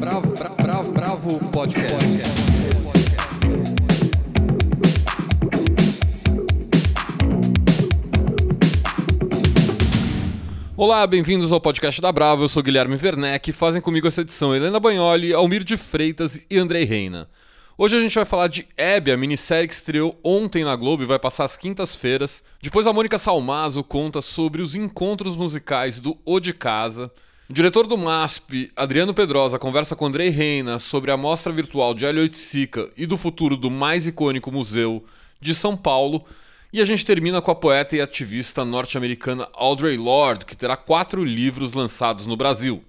Bravo, bravo, bravo, bravo podcast. Olá, bem-vindos ao podcast da Bravo. Eu sou Guilherme Werneck. Fazem comigo essa edição Helena Bagnoli, Almir de Freitas e Andrei Reina. Hoje a gente vai falar de Abby, a minissérie que estreou ontem na Globo e vai passar às quintas-feiras. Depois a Mônica Salmazo conta sobre os encontros musicais do O de Casa. O diretor do MASP, Adriano Pedrosa, conversa com Andrei Reina sobre a mostra virtual de Hélio Oiticica e do futuro do mais icônico museu de São Paulo. E a gente termina com a poeta e ativista norte-americana Audre Lorde, que terá quatro livros lançados no Brasil.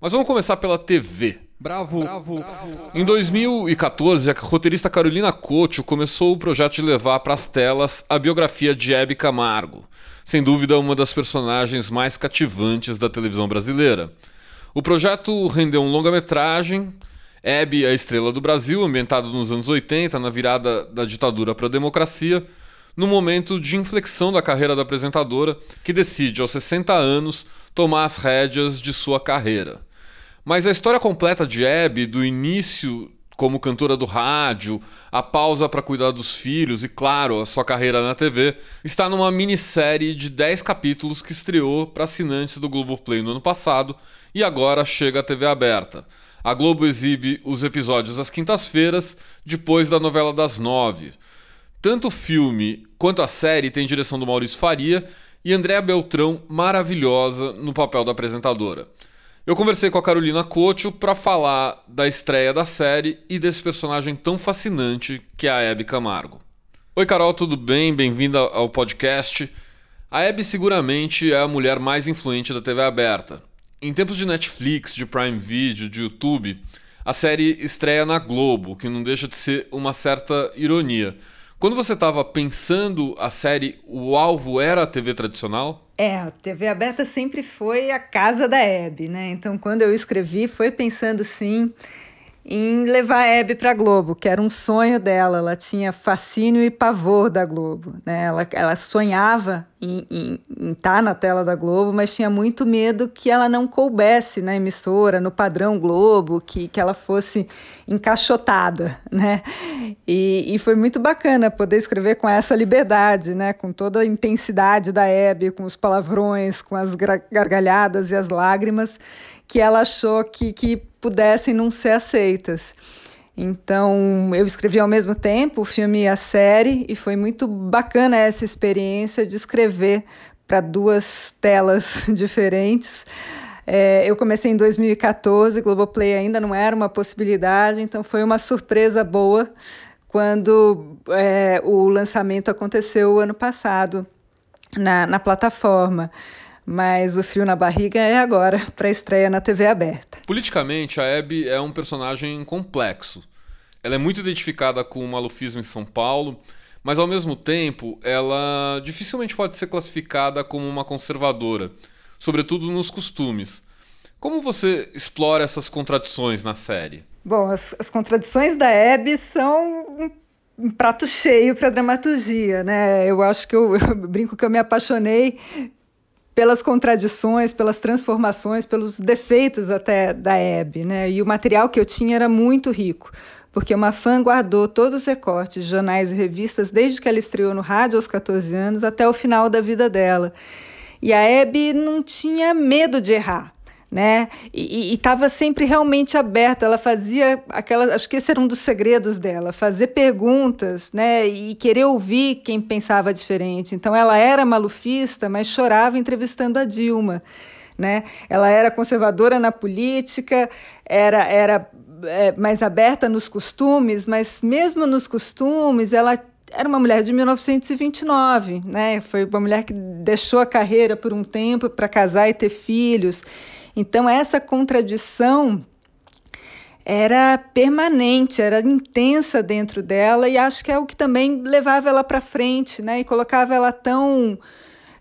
Mas vamos começar pela TV. Bravo. Bravo. Em 2014, a roteirista Carolina Couto começou o projeto de levar para as telas a biografia de Hebe Camargo, sem dúvida uma das personagens mais cativantes da televisão brasileira. O projeto rendeu um longa-metragem, Hebe, a estrela do Brasil, ambientado nos anos 80, na virada da ditadura para a democracia, no momento de inflexão da carreira da apresentadora, que decide, aos 60 anos, tomar as rédeas de sua carreira. Mas a história completa de Abby, do início como cantora do rádio, a pausa para cuidar dos filhos e, claro, a sua carreira na TV, está numa minissérie de 10 capítulos que estreou para assinantes do Globoplay no ano passado e agora chega à TV aberta. A Globo exibe os episódios às quintas-feiras, depois da novela das nove. Tanto o filme quanto a série tem direção do Maurício Faria e Andréa Beltrão, maravilhosa no papel da apresentadora. Eu conversei com a Carolina Couto para falar da estreia da série e desse personagem tão fascinante que é a Hebe Camargo. Oi, Carol, tudo bem? Bem-vinda ao podcast. A Hebe seguramente é a mulher mais influente da TV aberta. Em tempos de Netflix, de Prime Video, de YouTube, a série estreia na Globo, que não deixa de ser uma certa ironia. Quando você estava pensando a série, o alvo era a TV tradicional? É, a TV aberta sempre foi a casa da Hebe, né? Então, quando eu escrevi, foi pensando sim em levar a Hebe para a Globo, que era um sonho dela. Ela tinha fascínio e pavor da Globo. Né? Ela, ela sonhava em, estar tá na tela da Globo, mas tinha muito medo que ela não coubesse na emissora, no padrão Globo, que, que ela fosse encaixotada. Né? E, e foi muito bacana poder escrever com essa liberdade, né? com toda a intensidade da Hebe, com os palavrões, com as gargalhadas e as lágrimas que ela achou que, que pudessem não ser aceitas. Então, eu escrevi ao mesmo tempo o filme e a série, e foi muito bacana essa experiência de escrever para duas telas diferentes. É, eu comecei em 2014, Globoplay ainda não era uma possibilidade, então foi uma surpresa boa quando é, o lançamento aconteceu ano passado na, na plataforma mas o frio na barriga é agora para a estreia na TV aberta. Politicamente, a Abby é um personagem complexo. Ela é muito identificada com o malufismo em São Paulo, mas ao mesmo tempo, ela dificilmente pode ser classificada como uma conservadora, sobretudo nos costumes. Como você explora essas contradições na série? Bom, as, as contradições da Abby são um um prato cheio para dramaturgia, né? Eu acho que eu, eu, brinco que eu me apaixonei pelas contradições, pelas transformações, pelos defeitos até da Hebe, né? E o material que eu tinha era muito rico, porque uma fã guardou todos os recortes de jornais e revistas desde que ela estreou no rádio aos 14 anos até o final da vida dela. E a Hebe não tinha medo de errar né? E estava sempre realmente aberta. Ela fazia aquela, acho que esse era um dos segredos dela, fazer perguntas, né? E querer ouvir quem pensava diferente. Então ela era malufista, mas chorava entrevistando a Dilma. Né? Ela era conservadora na política, era, era é, mais aberta nos costumes, mas mesmo nos costumes, ela era uma mulher de 1929, né? Foi uma mulher que deixou a carreira por um tempo para casar e ter filhos. Então, essa contradição era permanente, era intensa dentro dela e acho que é o que também levava ela para frente, né? E colocava ela tão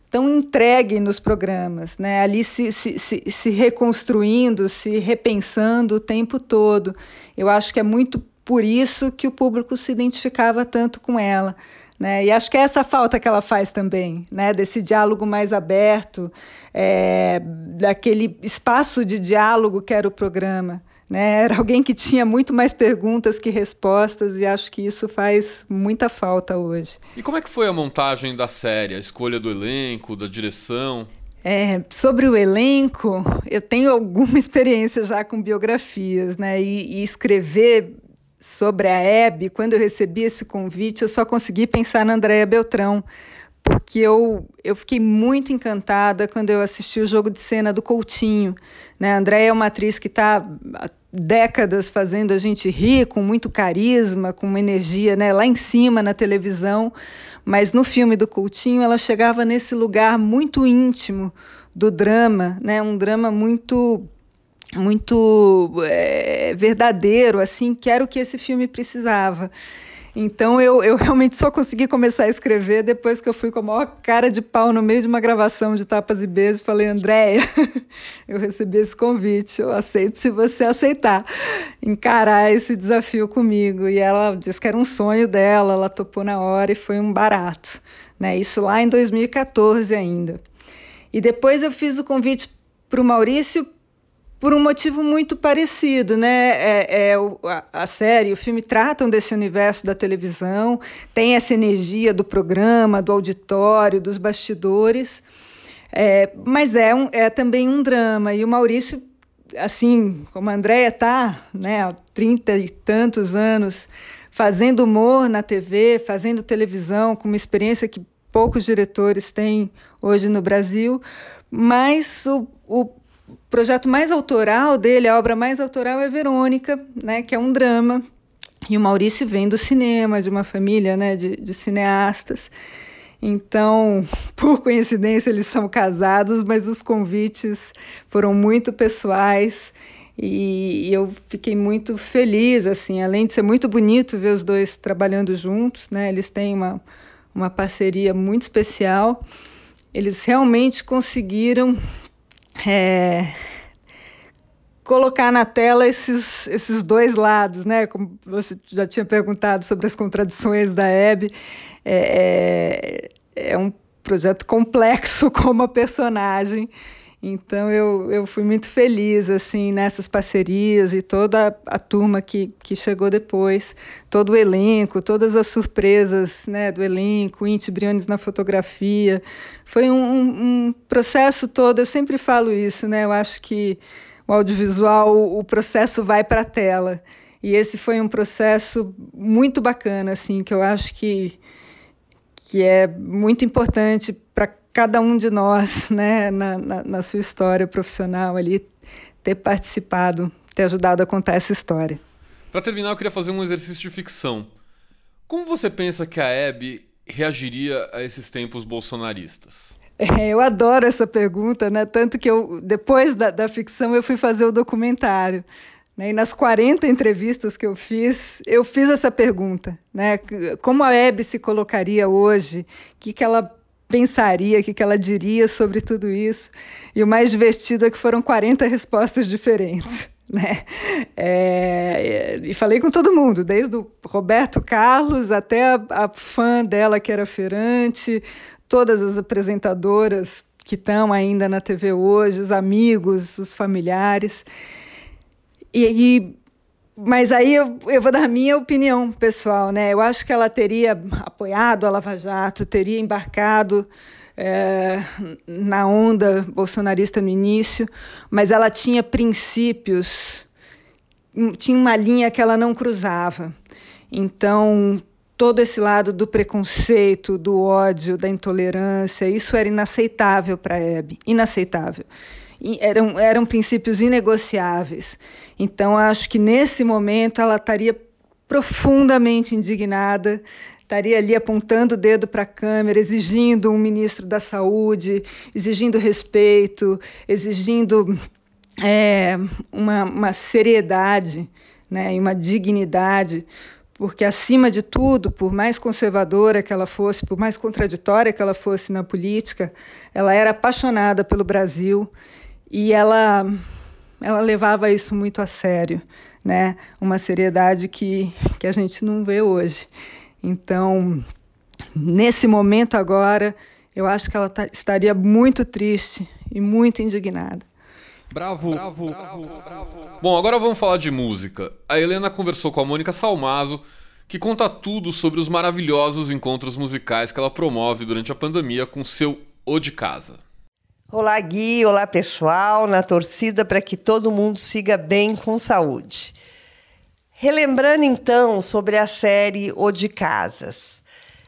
tão entregue nos programas, né? Ali se, se, se, se reconstruindo, se repensando o tempo todo. Eu acho que é muito por isso que o público se identificava tanto com ela. Né? E acho que é essa falta que ela faz também, né? desse diálogo mais aberto, é, daquele espaço de diálogo que era o programa. Né? Era alguém que tinha muito mais perguntas que respostas e acho que isso faz muita falta hoje. E como é que foi a montagem da série, a escolha do elenco, da direção? É, sobre o elenco, eu tenho alguma experiência já com biografias, né? E, e escrever sobre a Hebe, quando eu recebi esse convite, eu só consegui pensar na Andréia Beltrão, porque eu, eu fiquei muito encantada quando eu assisti o jogo de cena do Coutinho. Né? A Andréia é uma atriz que está há décadas fazendo a gente rir, com muito carisma, com uma energia né, lá em cima na televisão, mas no filme do Coutinho ela chegava nesse lugar muito íntimo do drama, né? um drama muito muito é, verdadeiro, assim, que era o que esse filme precisava. Então eu, eu realmente só consegui começar a escrever depois que eu fui com a maior cara de pau no meio de uma gravação de tapas e beijos. Falei, Andréia, eu recebi esse convite, eu aceito se você aceitar encarar esse desafio comigo. E ela disse que era um sonho dela, ela topou na hora e foi um barato. Né? Isso lá em 2014 ainda. E depois eu fiz o convite para o Maurício por um motivo muito parecido, né? É, é a, série, o filme tratam desse universo da televisão, tem essa energia do programa, do auditório, dos bastidores, é, mas é, um, é também um drama. E o Maurício, assim como a Andréia está, né, há trinta e tantos anos fazendo humor na TV, fazendo televisão, com uma experiência que poucos diretores têm hoje no Brasil, mas o, o o projeto mais autoral dele, a obra mais autoral é Verônica, né, que é um drama. E o Maurício vem do cinema, de uma família né, de, de cineastas. Então, por coincidência, eles são casados, mas os convites foram muito pessoais e eu fiquei muito feliz, assim, além de ser muito bonito ver os dois trabalhando juntos, né? Eles têm uma, uma parceria muito especial. Eles realmente conseguiram é, colocar na tela esses, esses dois lados, né? Como você já tinha perguntado sobre as contradições da Hebe, é, é, é um projeto complexo como a personagem então eu, eu fui muito feliz assim nessas parcerias e toda a, turma que, que chegou depois, todo o elenco, todas as surpresas né, do elenco, Inti Briones na fotografia. Foi um, um, processo todo, eu sempre falo isso, né? Eu acho que o audiovisual, o, processo vai para a tela. E esse foi um processo muito bacana, assim, que eu acho que, que é muito importante cada um de nós, né, na, na, na sua história profissional ali, ter participado, ter ajudado a contar essa história. Para terminar, eu queria fazer um exercício de ficção. Como você pensa que a Hebe reagiria a esses tempos bolsonaristas? É, eu adoro essa pergunta, né? Tanto que eu, depois da, da ficção, eu fui fazer o documentário. Né? E nas 40 entrevistas que eu fiz, eu fiz essa pergunta, né? Como a Hebe se colocaria hoje? O que, que ela pensaria, o que, que ela diria sobre tudo isso. E o mais divertido é que foram 40 respostas diferentes. Né? É, e falei com todo mundo, desde o Roberto Carlos até a, a fã dela, que era feirante, todas as apresentadoras que estão ainda na TV hoje, os amigos, os familiares. E, e mas aí eu, eu, vou dar a minha opinião pessoal, né? Eu acho que ela teria apoiado a Lava Jato, teria embarcado é, na onda bolsonarista no início, mas ela tinha princípios, tinha uma linha que ela não cruzava. Então, todo esse lado do preconceito, do ódio, da intolerância, isso era inaceitável para a Hebe, inaceitável eram, eram princípios inegociáveis. Então, acho que nesse momento ela estaria profundamente indignada, estaria ali apontando o dedo para a câmera, exigindo um ministro da Saúde, exigindo respeito, exigindo é, uma, uma, seriedade né, e uma dignidade, porque, acima de tudo, por mais conservadora que ela fosse, por mais contraditória que ela fosse na política, ela era apaixonada pelo Brasil e ela ela levava isso muito a sério, né? Uma seriedade que, que a gente não vê hoje. Então, nesse momento agora, eu acho que ela tá, estaria muito triste e muito indignada. Bravo, bravo, bravo, bravo. Bom, agora vamos falar de música. A Helena conversou com a Mônica Salmazo, que conta tudo sobre os maravilhosos encontros musicais que ela promove durante a pandemia com seu O de Casa. Olá, Gui. Olá, pessoal. Na torcida para que todo mundo siga bem com saúde. Relembrando então sobre a série O de Casas.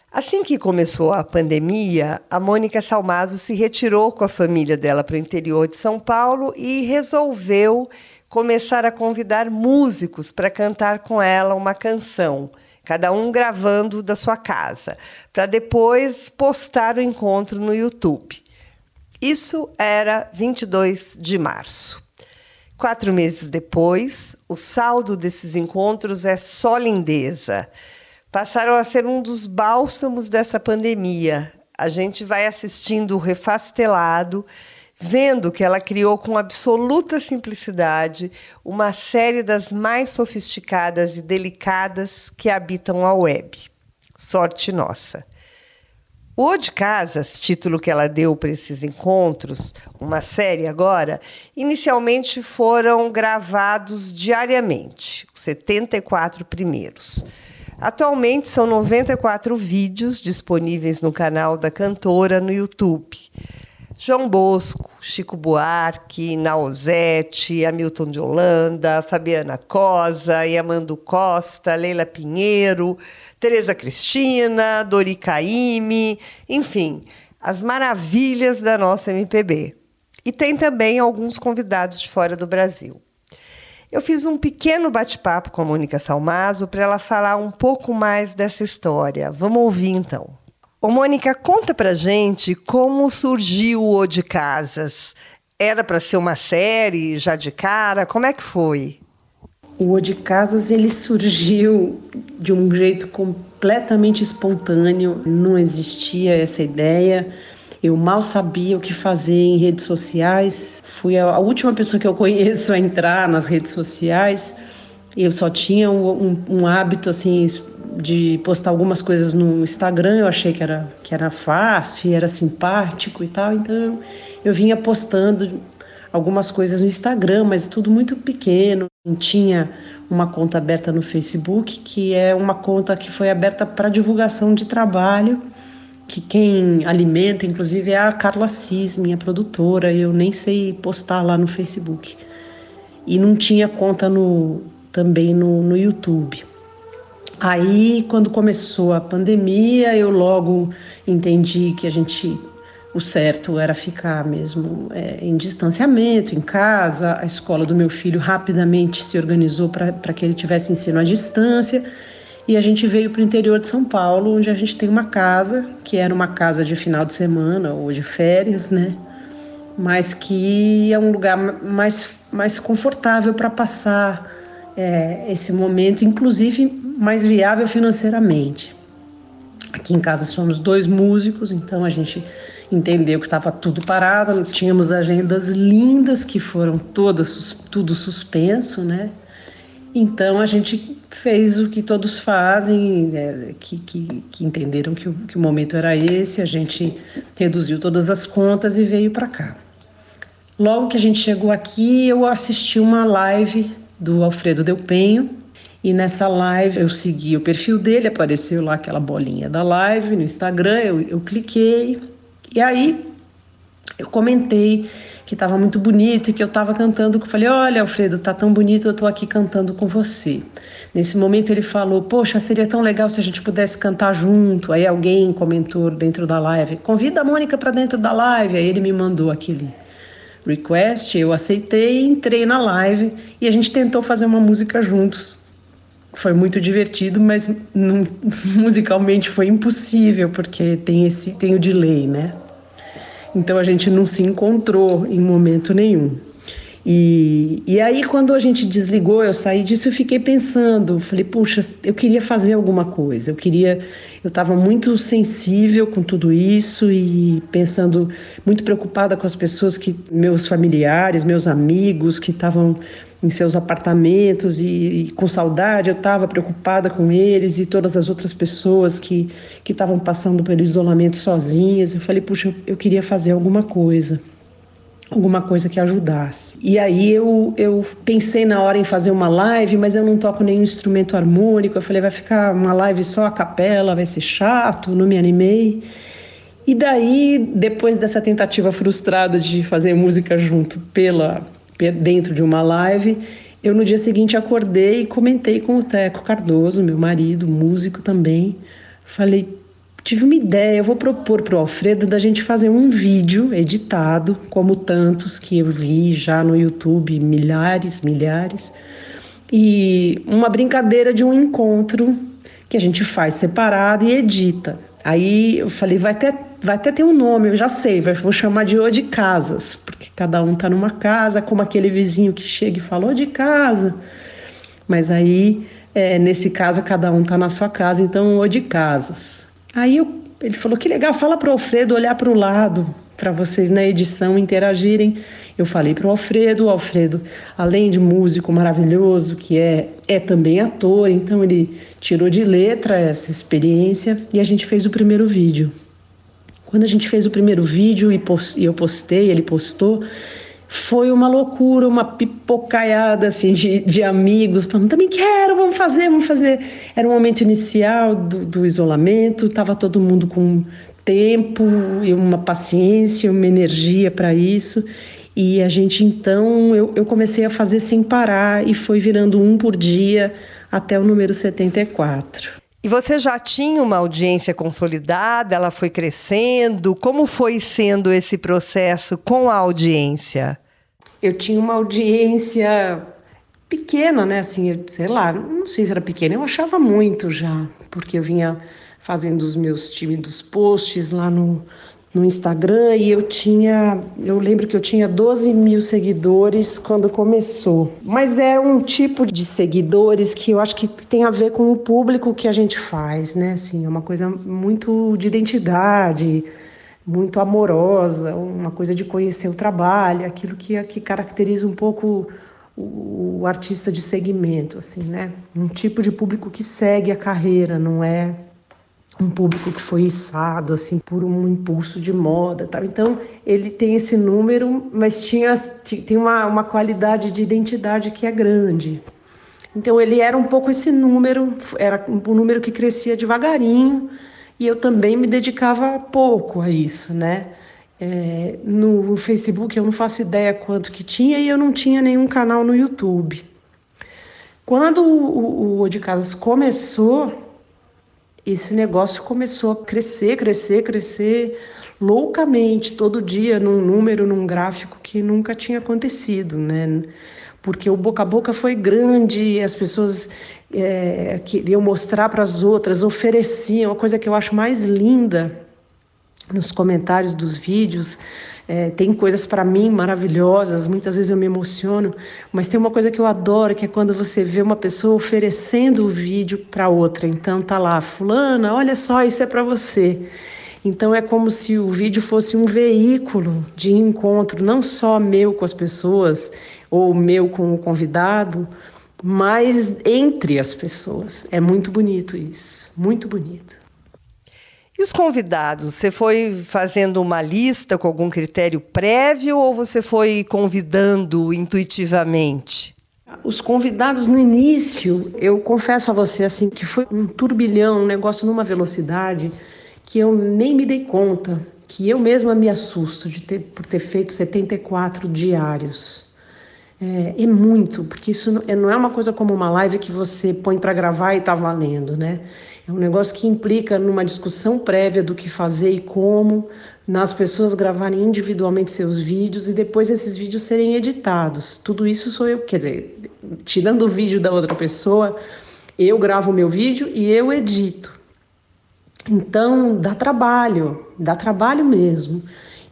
Assim que começou a pandemia, a Mônica Salmazo se retirou com a família dela para o interior de São Paulo e resolveu começar a convidar músicos para cantar com ela uma canção, cada um gravando da sua casa, para depois postar o encontro no YouTube. Isso era 22 de março. Quatro meses depois, o saldo desses encontros é só lindeza. Passaram a ser um dos bálsamos dessa pandemia. A gente vai assistindo o refastelado, vendo que ela criou com absoluta simplicidade uma série das mais sofisticadas e delicadas que habitam a web. Sorte nossa. O de Casas, título que ela deu para esses encontros, uma série agora, inicialmente foram gravados diariamente, os 74 primeiros. Atualmente são 94 vídeos disponíveis no canal da cantora no YouTube. João Bosco, Chico Buarque, Nausete, Hamilton de Holanda, Fabiana Cosa, Yamando Costa, Leila Pinheiro, Tereza Cristina, Dori Caime, enfim, as maravilhas da nossa MPB. E tem também alguns convidados de fora do Brasil. Eu fiz um pequeno bate-papo com a Mônica Salmazo para ela falar um pouco mais dessa história. Vamos ouvir então. Ô, Mônica, conta pra gente como surgiu o O de Casas. Era para ser uma série já de cara? Como é que foi? O O de Casas ele surgiu de um jeito completamente espontâneo, não existia essa ideia. Eu mal sabia o que fazer em redes sociais. Fui a, última pessoa que eu conheço a entrar nas redes sociais. Eu só tinha um, um, um hábito assim de postar algumas coisas no Instagram. Eu achei que era que era fácil, era simpático e tal. Então eu vinha postando algumas coisas no Instagram, mas tudo muito pequeno. Tinha uma conta aberta no Facebook, que é uma conta que foi aberta para divulgação de trabalho, que quem alimenta, inclusive, é a Carla Assis, minha produtora. Eu nem sei postar lá no Facebook. E não tinha conta no, também no, no YouTube. Aí, quando começou a pandemia, eu logo entendi que a gente o certo era ficar mesmo é, em distanciamento, em casa. A escola do meu filho rapidamente se organizou para que ele tivesse ensino à distância. E a gente veio para o interior de São Paulo, onde a gente tem uma casa, que era uma casa de final de semana ou de férias, né? Mas que é um lugar mais, mais confortável para passar é, esse momento, inclusive mais viável financeiramente. Aqui em casa somos dois músicos, então a gente entendeu que estava tudo parado, tínhamos agendas lindas que foram todas tudo suspenso, né? Então a gente fez o que todos fazem, é, que, que, que, entenderam que o, que o momento era esse, a gente reduziu todas as contas e veio para cá. Logo que a gente chegou aqui, eu assisti uma live do Alfredo Delpenho, e nessa live eu segui o perfil dele, apareceu lá aquela bolinha da live no Instagram, eu, eu cliquei, e aí eu comentei que estava muito bonito e que eu estava cantando, que eu falei, olha Alfredo, tá tão bonito, eu estou aqui cantando com você. Nesse momento ele falou, poxa, seria tão legal se a gente pudesse cantar junto. Aí alguém comentou dentro da live, convida a Mônica para dentro da live. Aí ele me mandou aquele request, eu aceitei, entrei na live e a gente tentou fazer uma música juntos. Foi muito divertido, mas não, musicalmente foi impossível, porque tem esse tem o delay, né? Então a gente não se encontrou em momento nenhum. E, e aí, quando a gente desligou, eu saí disso, eu fiquei pensando, falei, puxa, eu queria fazer alguma coisa, eu queria, eu estava muito sensível com tudo isso e pensando, muito preocupada com as pessoas que, meus familiares, meus amigos que estavam em seus apartamentos e, e com saudade, eu estava preocupada com eles e todas as outras pessoas que que estavam passando pelo isolamento sozinhas. Eu falei, puxa, eu, eu queria fazer alguma coisa. alguma coisa que ajudasse. E aí eu, eu pensei na hora em fazer uma live, mas eu não toco nenhum instrumento harmônico. Eu falei, vai ficar uma live só a capela, vai ser chato, não me animei. E daí, depois dessa tentativa frustrada de fazer música junto pela dentro de uma live, eu no dia seguinte acordei e comentei com o Teco Cardoso, meu marido, músico também. Falei, tive uma ideia, eu vou propor para o Alfredo da gente fazer um vídeo editado, como tantos que eu vi já no YouTube, milhares, milhares, e uma brincadeira de um encontro que a gente faz separado e edita. Aí eu falei, vai até, vai até ter um nome, eu já sei, vou chamar de O de Casas, porque cada um tá numa casa, como aquele vizinho que chega e falou de casa. Mas aí, é, nesse caso, cada um tá na sua casa, então O de Casas. Aí eu, ele falou: que legal, fala para o Alfredo olhar para o lado, para vocês na edição interagirem. Eu falei para o Alfredo, o Alfredo, além de músico maravilhoso, que é, é também ator, então ele tirou de letra essa experiência e a gente fez o primeiro vídeo. Quando a gente fez o primeiro vídeo e, post, e eu postei, ele postou, foi uma loucura, uma pipocaiada assim, de, de amigos, falando, também quero, vamos fazer, vamos fazer. Era um momento inicial do, do isolamento, estava todo mundo com tempo e uma paciência, uma energia para isso. E a gente então, eu, eu comecei a fazer sem parar e foi virando um por dia até o número 74. E você já tinha uma audiência consolidada, ela foi crescendo? Como foi sendo esse processo com a audiência? Eu tinha uma audiência pequena, né? Assim, sei lá, não sei se era pequena, eu achava muito já, porque eu vinha fazendo os meus tímidos posts lá no, no Instagram e eu tinha, eu lembro que eu tinha 12 mil seguidores quando começou. Mas é um tipo de seguidores que eu acho que tem a ver com o público que a gente faz, né? Assim, é uma coisa muito de identidade, muito amorosa, uma coisa de conhecer o trabalho, aquilo que, que caracteriza um pouco o, o artista de segmento, assim, né? Um tipo de público que segue a carreira, não é um público que foi içado assim por um impulso de moda, tal. Então ele tem esse número, mas tinha tem uma, uma qualidade de identidade que é grande. Então ele era um pouco esse número, era um número que crescia devagarinho e eu também me dedicava pouco a isso, né? É, no Facebook eu não faço ideia quanto que tinha e eu não tinha nenhum canal no YouTube. Quando o, o, o de Casas começou, esse negócio começou a crescer, crescer, crescer loucamente, todo dia, num número, num gráfico que nunca tinha acontecido, né? Porque o boca a boca foi grande, as pessoas é, queriam mostrar para as outras, ofereciam, a coisa que eu acho mais linda nos comentários dos vídeos é, tem coisas para mim maravilhosas, muitas vezes eu me emociono, mas tem uma coisa que eu adoro, que é quando você vê uma pessoa oferecendo o vídeo para outra. Então tá lá, fulana, olha só, isso é para você. Então é como se o vídeo fosse um veículo de encontro, não só meu com as pessoas ou meu com o convidado, mas entre as pessoas. É muito bonito isso, muito bonito. E os convidados, você foi fazendo uma lista com algum critério prévio ou você foi convidando intuitivamente? Os convidados no início, eu confesso a você assim que foi um turbilhão, um negócio numa velocidade que eu nem me dei conta, que eu mesma me assusto de ter por ter feito 74 diários. É, é muito, porque isso não é, é uma coisa como uma live que você põe para gravar e está valendo, né? É um negócio que implica numa discussão prévia do que fazer e como, nas pessoas gravarem individualmente seus vídeos e depois esses vídeos serem editados. Tudo isso sou eu, quer dizer, tirando o vídeo da outra pessoa, eu gravo o meu vídeo e eu edito. Então, dá trabalho, dá trabalho mesmo.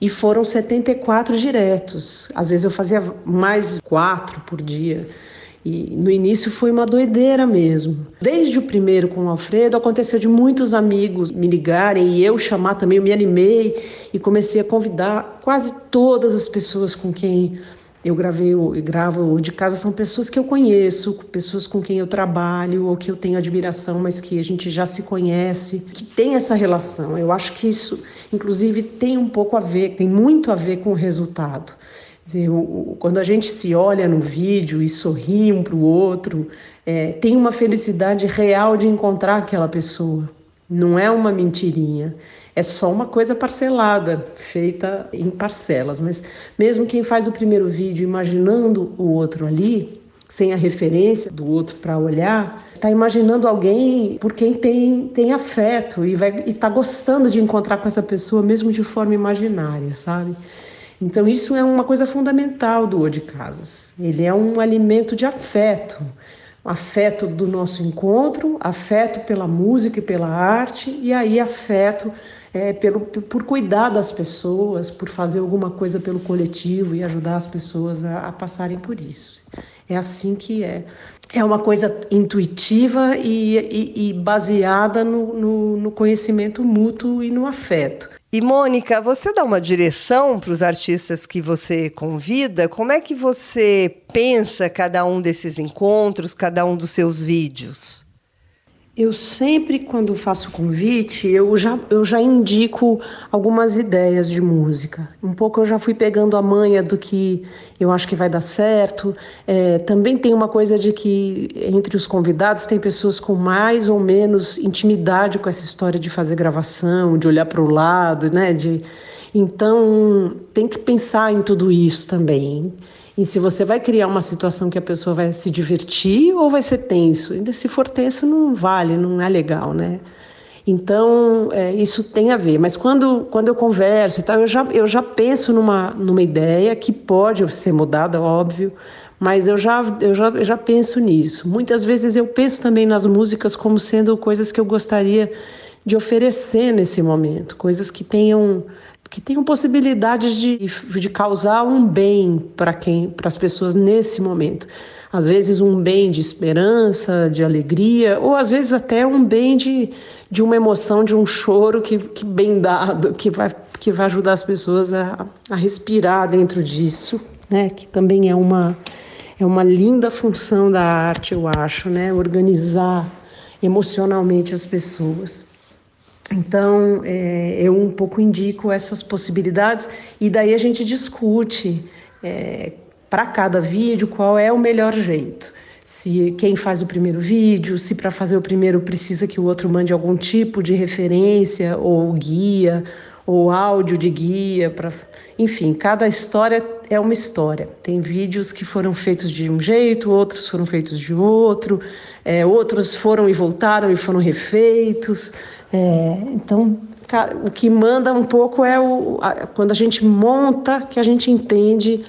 E foram 74 diretos. Às vezes eu fazia mais quatro por dia. E no início foi uma doideira mesmo. Desde o primeiro com o Alfredo, aconteceu de muitos amigos me ligarem e eu chamar também, eu me animei e comecei a convidar quase todas as pessoas com quem eu gravei, eu gravo de casa são pessoas que eu conheço, pessoas com quem eu trabalho ou que eu tenho admiração, mas que a gente já se conhece, que tem essa relação. Eu acho que isso, inclusive, tem um pouco a ver, tem muito a ver com o resultado. Dizer, o, quando a gente se olha no vídeo e sorri um para o outro, é, tem uma felicidade real de encontrar aquela pessoa. Não é uma mentirinha. É só uma coisa parcelada, feita em parcelas. Mas mesmo quem faz o primeiro vídeo imaginando o outro ali, sem a referência do outro para olhar, está imaginando alguém por quem tem, tem afeto e está gostando de encontrar com essa pessoa, mesmo de forma imaginária, sabe? Então, isso é uma coisa fundamental do O de Casas. Ele é um alimento de afeto afeto do nosso encontro, afeto pela música e pela arte, e aí afeto é, pelo, por cuidar das pessoas, por fazer alguma coisa pelo coletivo e ajudar as pessoas a, a passarem por isso. É assim que é. É uma coisa intuitiva e, e, e baseada no, no, no conhecimento mútuo e no afeto. E Mônica, você dá uma direção para os artistas que você convida? Como é que você pensa cada um desses encontros, cada um dos seus vídeos? Eu sempre, quando faço convite, eu já, eu já indico algumas ideias de música. Um pouco eu já fui pegando a manha do que eu acho que vai dar certo. É, também tem uma coisa de que entre os convidados tem pessoas com mais ou menos intimidade com essa história de fazer gravação, de olhar para o lado, né? De, então tem que pensar em tudo isso também e se você vai criar uma situação que a pessoa vai se divertir ou vai ser tenso. Ainda se for tenso, não vale, não é legal, né? Então, é, isso tem a ver. Mas quando, quando eu converso e tal, eu já, eu já penso numa, numa ideia que pode ser mudada, óbvio, mas eu já, eu, já, eu já penso nisso. Muitas vezes eu penso também nas músicas como sendo coisas que eu gostaria de oferecer nesse momento, coisas que tenham que tenham possibilidades de, de causar um bem para quem, para as pessoas nesse momento. Às vezes um bem de esperança, de alegria, ou às vezes até um bem de, de uma emoção, de um choro que, que bem dado, que vai, que vai ajudar as pessoas a, a respirar dentro disso, né? Que também é uma é uma linda função da arte, eu acho, né? Organizar emocionalmente as pessoas. Então, é, eu um pouco indico essas possibilidades e daí a gente discute é, para cada vídeo qual é o melhor jeito. Se quem faz o primeiro vídeo, se para fazer o primeiro precisa que o outro mande algum tipo de referência ou guia ou áudio de guia para, enfim, cada história é uma história. Tem vídeos que foram feitos de um jeito, outros foram feitos de outro, é, outros foram e voltaram e foram refeitos. É, então, o que manda um pouco é o, a, quando a gente monta, que a gente entende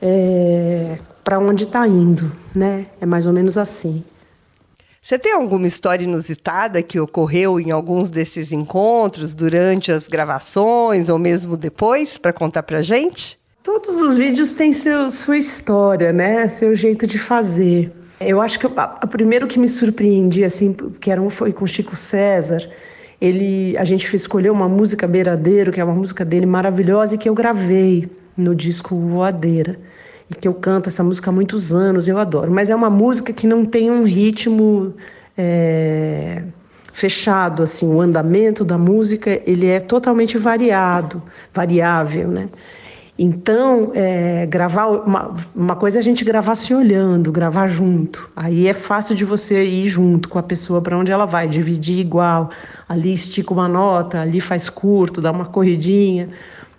é, para onde está indo, né? É mais ou menos assim. Você tem alguma história inusitada que ocorreu em alguns desses encontros, durante as gravações ou mesmo depois, para contar para gente? Todos os vídeos têm seu, sua história, né? Seu jeito de fazer. Eu acho que o primeiro que me surpreendi, assim, que era um, foi com Chico César, ele, a gente escolheu uma música Beiradeiro, que é uma música dele maravilhosa e que eu gravei no disco Voadeira. E que eu canto essa música há muitos anos, eu adoro. Mas é uma música que não tem um ritmo é, fechado, assim. O andamento da música, ele é totalmente variado, variável, né? Então, é, gravar uma, uma, coisa é a gente gravar se olhando, gravar junto. Aí é fácil de você ir junto com a pessoa para onde ela vai, dividir igual. Ali estica uma nota, ali faz curto, dá uma corridinha.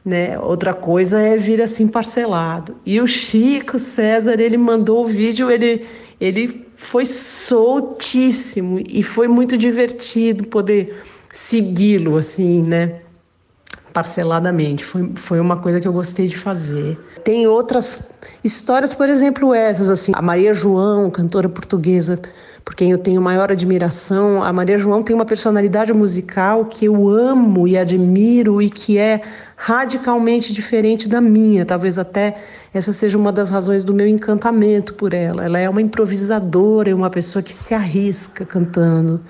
Né? Outra coisa é vir assim parcelado. E o Chico César, ele mandou o vídeo, ele, ele foi soltíssimo e foi muito divertido poder segui-lo assim, né? Parceladamente. Foi, foi uma coisa que eu gostei de fazer. Tem outras histórias, por exemplo, essas assim. A Maria João, cantora portuguesa, por quem eu tenho maior admiração. A Maria João tem uma personalidade musical que eu amo e admiro e que é radicalmente diferente da minha. Talvez até essa seja uma das razões do meu encantamento por ela. Ela é uma improvisadora, é uma pessoa que se arrisca cantando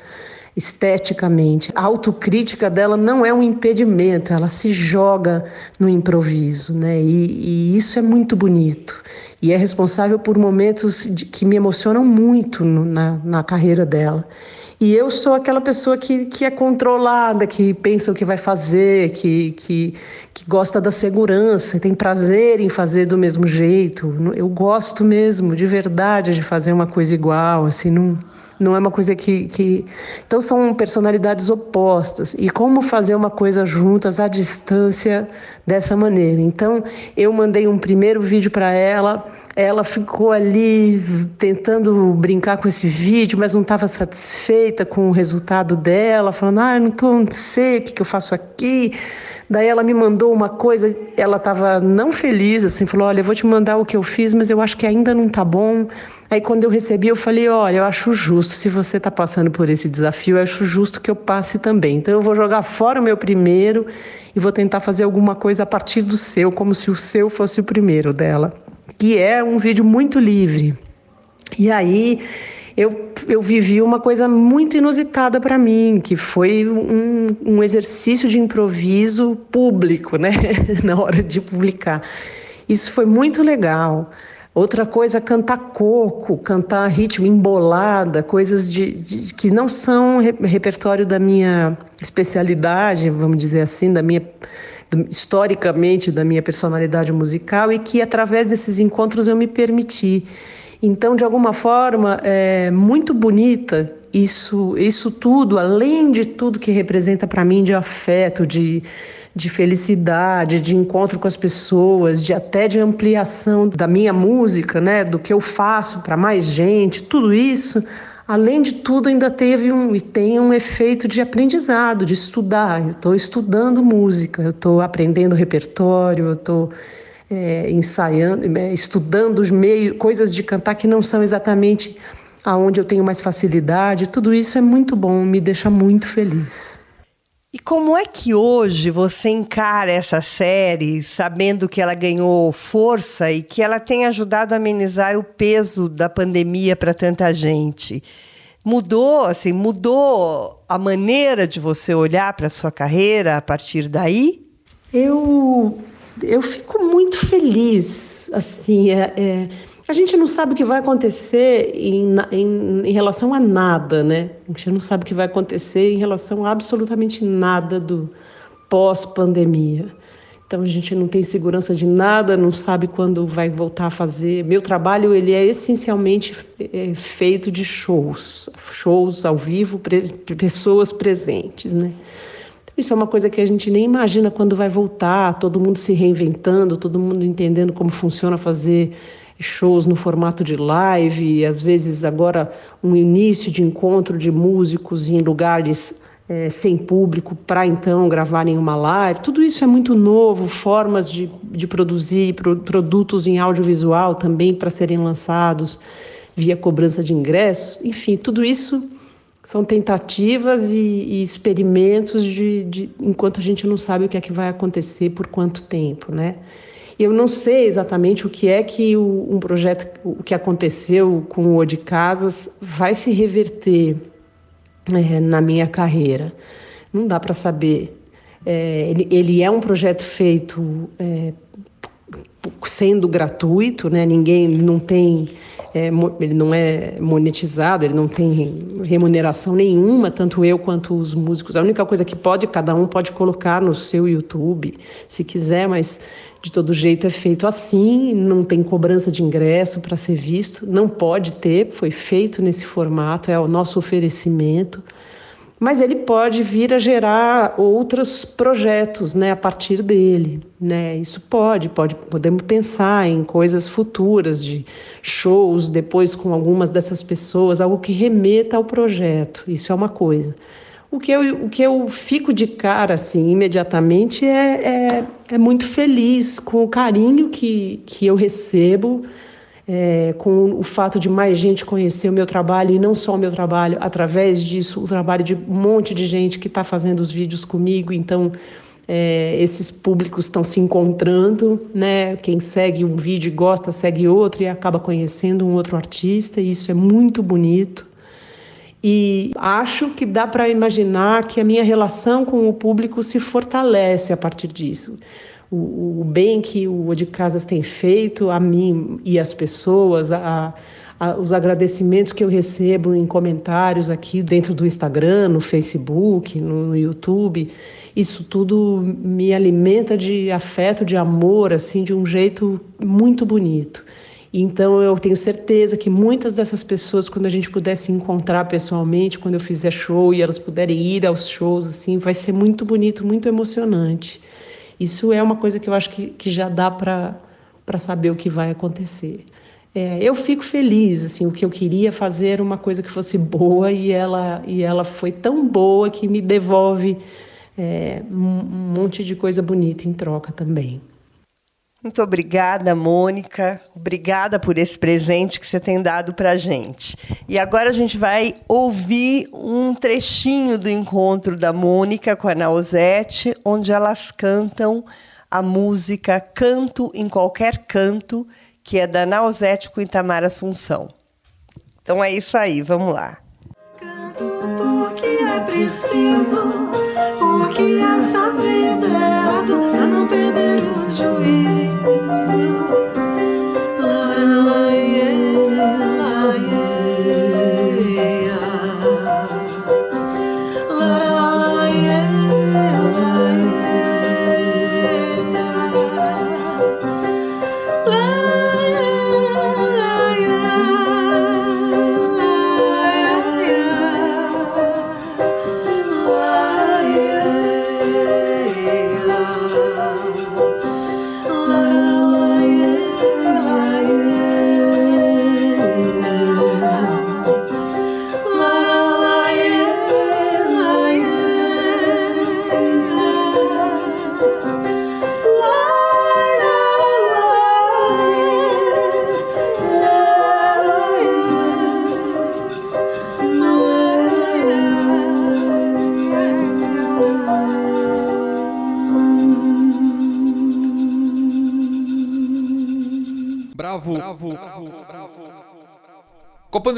esteticamente. A autocrítica dela não é um impedimento, ela se joga no improviso, né? E, e isso é muito bonito. e é responsável por momentos de, que me emocionam muito no, na, na carreira dela. E eu sou aquela pessoa que, que é controlada, que pensa o que vai fazer, que, que, que gosta da segurança, tem prazer em fazer do mesmo jeito. Eu gosto mesmo, de verdade, de fazer uma coisa igual, assim, não não é uma coisa que, que. Então são personalidades opostas. E como fazer uma coisa juntas à distância dessa maneira? Então eu mandei um primeiro vídeo para ela, ela ficou ali tentando brincar com esse vídeo, mas não estava satisfeita com o resultado dela, falando: ah, não, tô, não sei o que, que eu faço aqui. Daí ela me mandou uma coisa, ela estava não feliz, assim, falou: Olha, eu vou te mandar o que eu fiz, mas eu acho que ainda não tá bom. Aí quando eu recebi, eu falei: Olha, eu acho justo, se você está passando por esse desafio, eu acho justo que eu passe também. Então eu vou jogar fora o meu primeiro e vou tentar fazer alguma coisa a partir do seu, como se o seu fosse o primeiro dela. Que é um vídeo muito livre. E aí eu, eu vivi uma coisa muito inusitada para mim, que foi um, um exercício de improviso público, né? Na hora de publicar. Isso foi muito legal. Outra coisa, cantar coco, cantar ritmo embolada, coisas de, de, que não são repertório da minha especialidade, vamos dizer assim, da minha historicamente da minha personalidade musical e que através desses encontros eu me permiti. Então, de alguma forma, é muito bonita isso, isso tudo, além de tudo que representa para mim de afeto, de, de felicidade, de encontro com as pessoas, de até de ampliação da minha música, né, do que eu faço para mais gente, tudo isso, além de tudo, ainda teve um e tem um efeito de aprendizado, de estudar. Eu estou estudando música, eu estou aprendendo repertório, eu estou é, ensaiando, é, estudando os meios, coisas de cantar que não são exatamente aonde eu tenho mais facilidade. Tudo isso é muito bom, me deixa muito feliz. E como é que hoje você encara essa série, sabendo que ela ganhou força e que ela tem ajudado a amenizar o peso da pandemia para tanta gente? Mudou, assim, mudou a maneira de você olhar para sua carreira a partir daí? Eu eu fico muito feliz. Assim, é, é, a gente não sabe o que vai acontecer em, em, em, relação a nada, né? A gente não sabe o que vai acontecer em relação a absolutamente nada do pós-pandemia. Então a gente não tem segurança de nada, não sabe quando vai voltar a fazer. Meu trabalho ele é essencialmente é, feito de shows, shows ao vivo, pessoas presentes, né? Isso é uma coisa que a gente nem imagina quando vai voltar, todo mundo se reinventando, todo mundo entendendo como funciona fazer shows no formato de live, às vezes agora um início de encontro de músicos em lugares é, sem público para então gravarem uma live. Tudo isso é muito novo, formas de, de produzir pro, produtos em audiovisual também para serem lançados via cobrança de ingressos. Enfim, tudo isso são tentativas e, e experimentos de, de, enquanto a gente não sabe o que é que vai acontecer por quanto tempo, né? Eu não sei exatamente o que é que o, um projeto, o que aconteceu com o de Casas vai se reverter é, na minha carreira. Não dá para saber. É, ele, ele, é um projeto feito é, sendo gratuito, né? Ninguém não tem é, ele não é monetizado, ele não tem remuneração nenhuma, tanto eu quanto os músicos. A única coisa que pode, cada um pode colocar no seu YouTube, se quiser, mas de todo jeito é feito assim, não tem cobrança de ingresso para ser visto, não pode ter, foi feito nesse formato, é o nosso oferecimento mas ele pode vir a gerar outros projetos né, a partir dele. Né? Isso pode, pode, podemos pensar em coisas futuras, de shows depois com algumas dessas pessoas, algo que remeta ao projeto. Isso é uma coisa. O que eu, o que eu fico de cara assim imediatamente é, é, é muito feliz com o carinho que, que eu recebo é, com o fato de mais gente conhecer o meu trabalho e não só o meu trabalho, através disso, o trabalho de um monte de gente que está fazendo os vídeos comigo. Então, é, esses públicos estão se encontrando, né? Quem segue um vídeo e gosta, segue outro e acaba conhecendo um outro artista, e isso é muito bonito. E acho que dá para imaginar que a minha relação com o público se fortalece a partir disso. o, o bem que o O de Casas tem feito a mim e às pessoas, a, a, os agradecimentos que eu recebo em comentários aqui dentro do Instagram, no Facebook, no, no YouTube. Isso tudo me alimenta de afeto, de amor, assim, de um jeito muito bonito. Então eu tenho certeza que muitas dessas pessoas, quando a gente puder se encontrar pessoalmente, quando eu fizer show e elas puderem ir aos shows, assim, vai ser muito bonito, muito emocionante. Isso é uma coisa que eu acho que, que já dá para saber o que vai acontecer. É, eu fico feliz, assim, o que eu queria fazer uma coisa que fosse boa e ela, e ela foi tão boa que me devolve é, um monte de coisa bonita em troca também. Muito obrigada, Mônica. Obrigada por esse presente que você tem dado para gente. E agora a gente vai ouvir um trechinho do encontro da Mônica com a Nausete, onde elas cantam a música Canto em Qualquer Canto, que é da Nausete com Itamar Assunção. Então é isso aí, vamos lá. Canto porque é preciso, porque é sagrado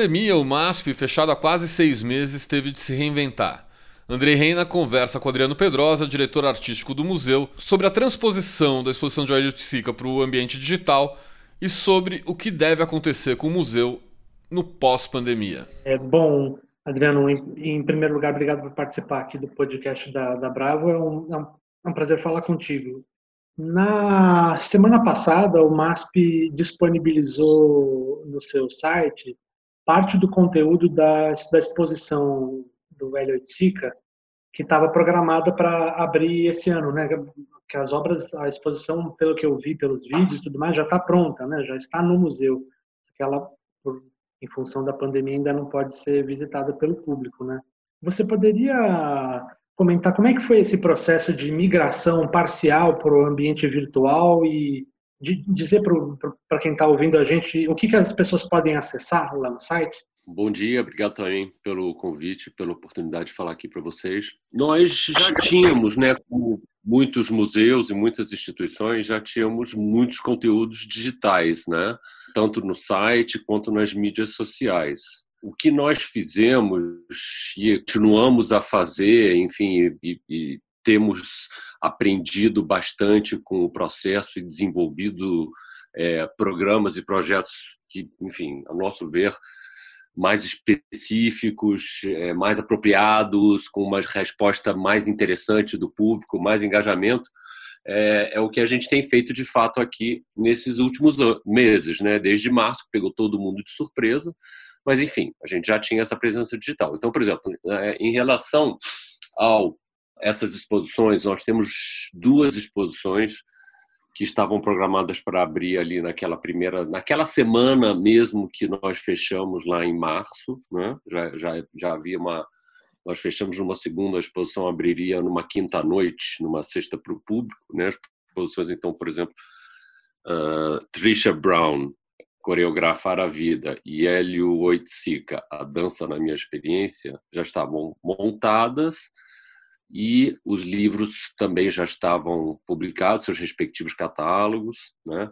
pandemia, o MASP, fechado há quase seis meses, teve de se reinventar. Andrei Reina conversa com Adriano Pedrosa, diretor artístico do museu, sobre a transposição da exposição de Ailton Sica para o ambiente digital e sobre o que deve acontecer com o museu no pós-pandemia. É bom, Adriano, em, em, primeiro lugar, obrigado por participar aqui do podcast da, da Bravo. É um, é um, é um prazer falar contigo. Na semana passada, o MASP disponibilizou no seu site parte do conteúdo da, da exposição do Hélio Oiticica, que estava programada para abrir esse ano, né? Que as obras, a exposição, pelo que eu vi pelos vídeos e tudo mais, já está pronta, né? Já está no museu. Ela, em função da pandemia, ainda não pode ser visitada pelo público, né? Você poderia comentar como é que foi esse processo de migração parcial para o ambiente virtual e de dizer para quem está ouvindo a gente o que, que as pessoas podem acessar lá no site? Bom dia, obrigado também pelo convite, pela oportunidade de falar aqui para vocês. Nós já tínhamos, né, como muitos museus e muitas instituições, já tínhamos muitos conteúdos digitais, né, tanto no site quanto nas mídias sociais. O que nós fizemos e continuamos a fazer, enfim, e, e temos aprendido bastante com o processo e desenvolvido é, programas e projetos que, enfim, a nosso ver, mais específicos, é, mais apropriados, com uma resposta mais interessante do público, mais engajamento, é, é, o que a gente tem feito de fato aqui nesses últimos meses, né? Desde março, pegou todo mundo de surpresa, mas enfim, a gente já tinha essa presença digital. Então, por exemplo, é, em relação ao essas exposições, nós temos duas exposições que estavam programadas para abrir ali naquela primeira, naquela semana mesmo que nós fechamos lá em março, né? já, já, já havia uma, nós fechamos numa segunda, a exposição abriria numa quinta noite, numa sexta para o público, né? As exposições, então, por exemplo, uh, Trisha Brown, coreografar a vida, e Hélio Oiticica, a dança na minha experiência, já estavam montadas, e os livros também já estavam publicados, seus respectivos catálogos, né?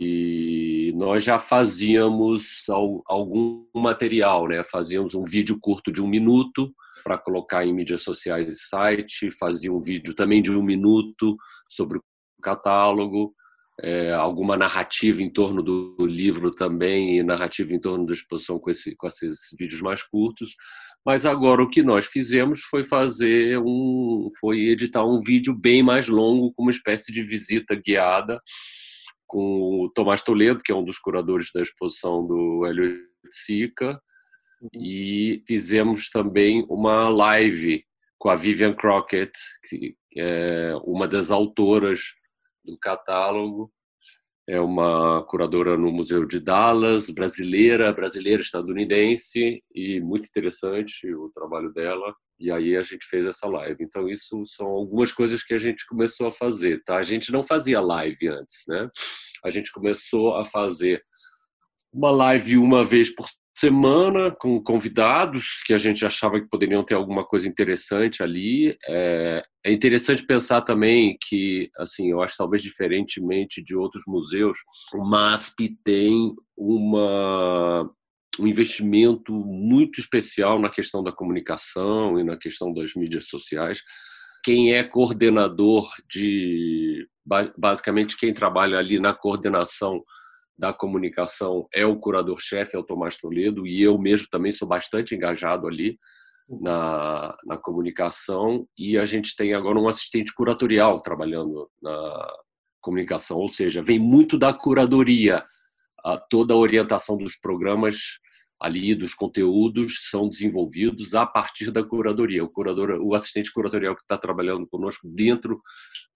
E nós já fazíamos algum material, né? Fazíamos um vídeo curto de um minuto para colocar em mídias sociais e site, fazia um vídeo também de um minuto sobre o catálogo, é, alguma narrativa em torno do, livro também e narrativa em torno da exposição com, esse, com esses vídeos mais curtos. Mas agora o que nós fizemos foi fazer um, foi editar um vídeo bem mais longo, com uma espécie de visita guiada com o Tomás Toledo, que é um dos curadores da exposição do Hélio Sica, e fizemos também uma live com a Vivian Crockett, que é uma das autoras do catálogo. É uma curadora no Museu de Dallas, brasileira, brasileira estadunidense e muito interessante o trabalho dela. E aí a gente fez essa live. Então isso são algumas coisas que a gente começou a fazer, tá? A gente não fazia live antes, né? A gente começou a fazer uma live uma vez por semana com convidados que a gente achava que poderiam ter alguma coisa interessante ali. É, é, interessante pensar também que, assim, eu acho talvez diferentemente de outros museus, o MASP tem uma um investimento muito especial na questão da comunicação e na questão das mídias sociais. Quem é coordenador de basicamente quem trabalha ali na coordenação da comunicação é o curador-chefe, é o Tomás Toledo, e eu mesmo também sou bastante engajado ali na, na comunicação. E a gente tem agora um assistente curatorial trabalhando na comunicação, ou seja, vem muito da curadoria, a, toda a orientação dos programas ali dos conteúdos são desenvolvidos a partir da curadoria. O curador, o assistente curatorial que está trabalhando conosco dentro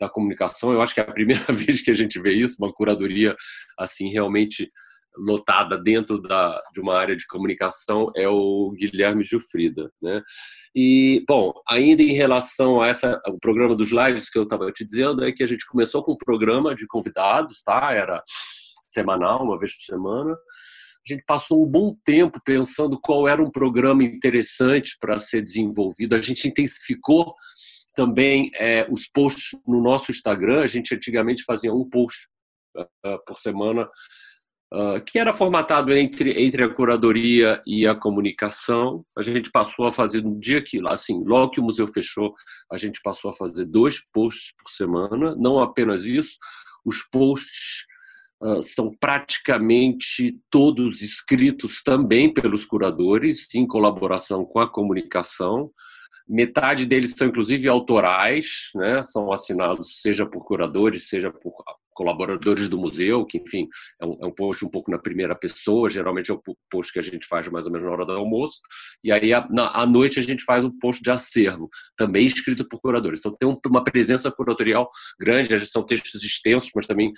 da comunicação, eu acho que é a primeira vez que a gente vê isso, uma curadoria assim realmente lotada dentro da, de uma área de comunicação é o Guilherme Gilfrida, né? E bom, ainda em relação a essa o programa dos lives que eu estava te dizendo é que a gente começou com um programa de convidados, tá? Era semanal, uma vez por semana a gente passou um bom tempo pensando qual era um programa interessante para ser desenvolvido. A gente intensificou também é, os posts no nosso Instagram. A gente antigamente fazia um post uh, por semana, uh, que era formatado entre, entre a curadoria e a comunicação. A gente passou a fazer no dia que, assim, logo que o museu fechou, a gente passou a fazer dois posts por semana. Não apenas isso, os posts São praticamente todos escritos também pelos curadores, em colaboração com a comunicação. Metade deles são, inclusive, autorais, né? são assinados seja por curadores, seja por colaboradores do museu, que, enfim, é um, é um, post um pouco na primeira pessoa, geralmente é o post que a gente faz mais ou menos na hora do almoço, e aí na, à noite a gente faz um post de acervo, também escrito por curadores. Então tem um, uma presença curatorial grande, são textos extensos, mas também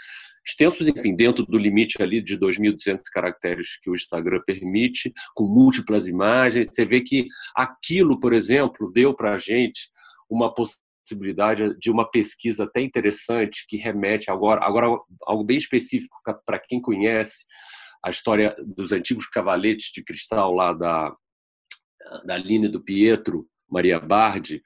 extensos, enfim, dentro do limite ali de 2.200 caracteres que o Instagram permite, com múltiplas imagens. Você vê que aquilo, por exemplo, deu para a gente uma possibilidade de uma pesquisa até interessante que remete agora, agora algo bem específico para quem conhece a história dos antigos cavaletes de cristal lá da da Aline do Pietro, Maria Bardi,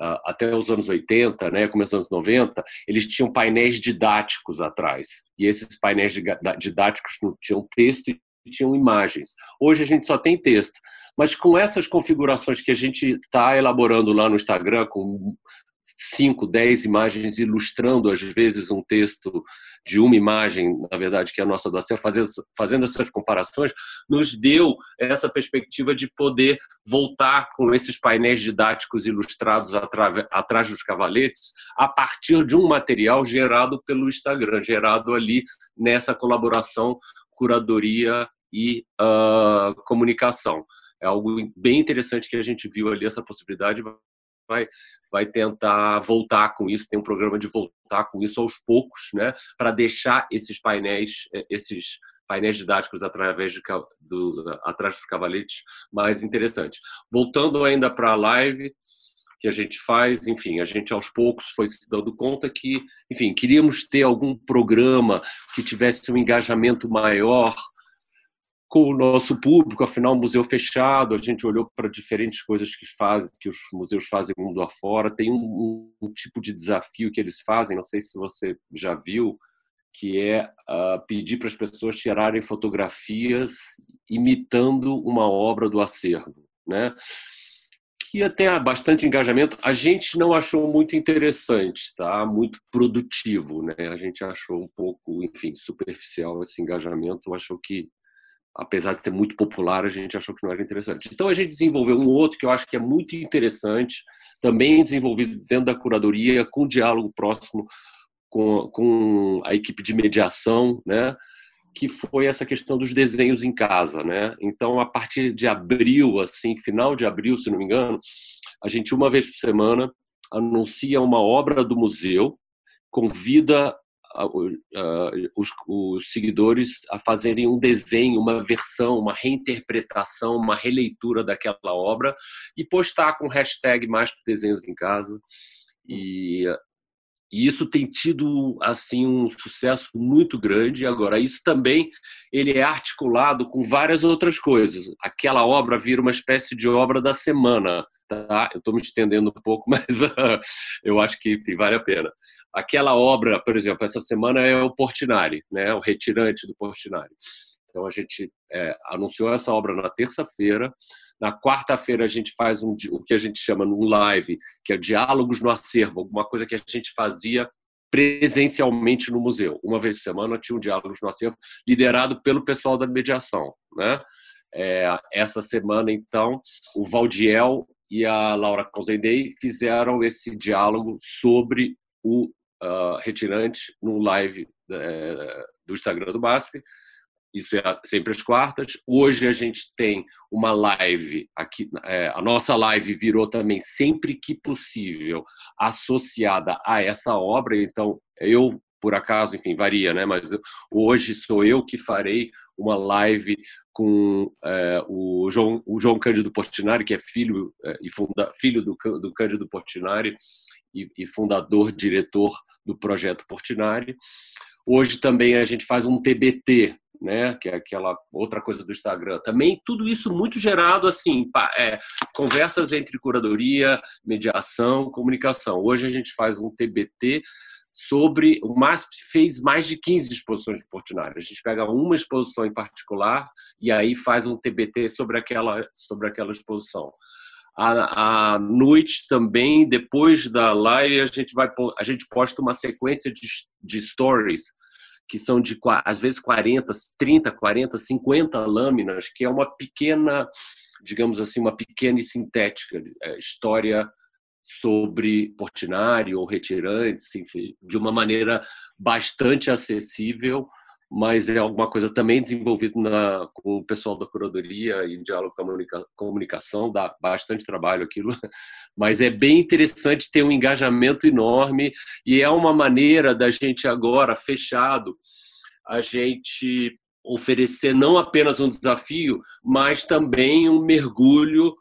uh, até os anos 80, né, começo dos anos 90, eles tinham painéis didáticos atrás. E esses painéis didáticos tinham texto e tinham imagens. Hoje a gente só tem texto. Mas com essas configurações que a gente está elaborando lá no Instagram, com 5, 10 imagens ilustrando, às vezes, um texto de uma imagem, na verdade, que é a nossa doação, fazendo, fazendo essas comparações, nos deu essa perspectiva de poder voltar com esses painéis didáticos ilustrados atrás dos cavaletes, a partir de um material gerado pelo Instagram, gerado ali nessa colaboração, curadoria e uh, comunicação. É algo bem interessante que a gente viu ali, essa possibilidade vai, vai tentar voltar com isso, tem um programa de voltar com isso aos poucos, né, para deixar esses painéis, eh, esses painéis didáticos através de, do, atrás dos cavaletes mais interessantes. Voltando ainda para a live que a gente faz, enfim, a gente aos poucos foi se dando conta que, enfim, queríamos ter algum programa que tivesse um engajamento maior com o nosso público, afinal, museu fechado, a gente olhou para diferentes coisas que fazem, que os museus fazem mundo afora. Tem um, um, tipo de desafio que eles fazem, não sei se você já viu, que é uh, pedir para as pessoas tirarem fotografias imitando uma obra do acervo, né? que tem bastante engajamento. A gente não achou muito interessante, tá? Muito produtivo, né? A gente achou um pouco, enfim, superficial esse engajamento. Achou que, apesar de ser muito popular, a gente achou que não era interessante. Então a gente desenvolveu um outro que eu acho que é muito interessante, também desenvolvido dentro da curadoria, com diálogo próximo com, com a equipe de mediação, né? que foi essa questão dos desenhos em casa, né? Então, a partir de abril, assim, final de abril, se não me engano, a gente uma vez por semana anuncia uma obra do museu, convida os, os, seguidores a fazerem um desenho, uma versão, uma reinterpretação, uma releitura daquela obra e postar com hashtag mais desenhos em casa. E e isso tem tido assim um sucesso muito grande. Agora, isso também ele é articulado com várias outras coisas. Aquela obra vira uma espécie de obra da semana. Tá? Eu estou me estendendo um pouco, mas eu acho que enfim, vale a pena. Aquela obra, por exemplo, essa semana é o Portinari, né? o retirante do Portinari. Então a gente é, anunciou essa obra na terça-feira. Na quarta-feira a gente faz um, o que a gente chama num live, que é diálogos no acervo, alguma coisa que a gente fazia presencialmente no museu. Uma vez por semana tinha um diálogos no acervo liderado pelo pessoal da mediação, né? É, essa semana então o Valdiel e a Laura Cozendei fizeram esse diálogo sobre o uh, retirante no live é, do Instagram do BASP isso é sempre às quartas. Hoje a gente tem uma live aqui, é, a nossa live virou também sempre que possível associada a essa obra. Então eu por acaso, enfim, varia, né? Mas hoje sou eu que farei uma live com é, o, João, o João Cândido Portinari, que é filho é, e funda, filho do, do Cândido Portinari e, e fundador, diretor do projeto Portinari. Hoje também a gente faz um TBT, né, que é aquela outra coisa do Instagram. Também tudo isso muito gerado assim, é, conversas entre curadoria, mediação, comunicação. Hoje a gente faz um TBT sobre o MASP fez mais de 15 exposições de Portinari. A gente pega uma exposição em particular e aí faz um TBT sobre aquela sobre aquela exposição. À, noite também, depois da live, a gente vai a gente posta uma sequência de, de stories que são de às vezes 40, 30, 40, 50 lâminas, que é uma pequena, digamos assim, uma pequena e sintética é, história sobre Portinari ou retirantes, enfim, de uma maneira bastante acessível mas é alguma coisa também desenvolvida na, com o pessoal da curadoria e diálogo com a comunicação, dá bastante trabalho aquilo, mas é bem interessante ter um engajamento enorme e é uma maneira da gente agora, fechado, a gente oferecer não apenas um desafio, mas também um mergulho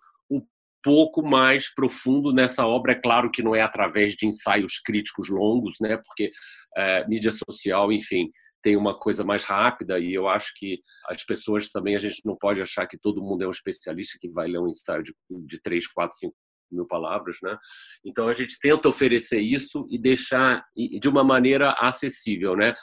pouco mais profundo nessa obra. É claro que não é através de ensaios críticos longos, né? porque é, mídia social, enfim, tem uma coisa mais rápida e eu acho que as pessoas também, a gente não pode achar que todo mundo é um especialista que vai ler um ensaio de, de 3, 4, 5 mil palavras, né? Então a gente tenta oferecer isso e deixar de uma maneira acessível, né?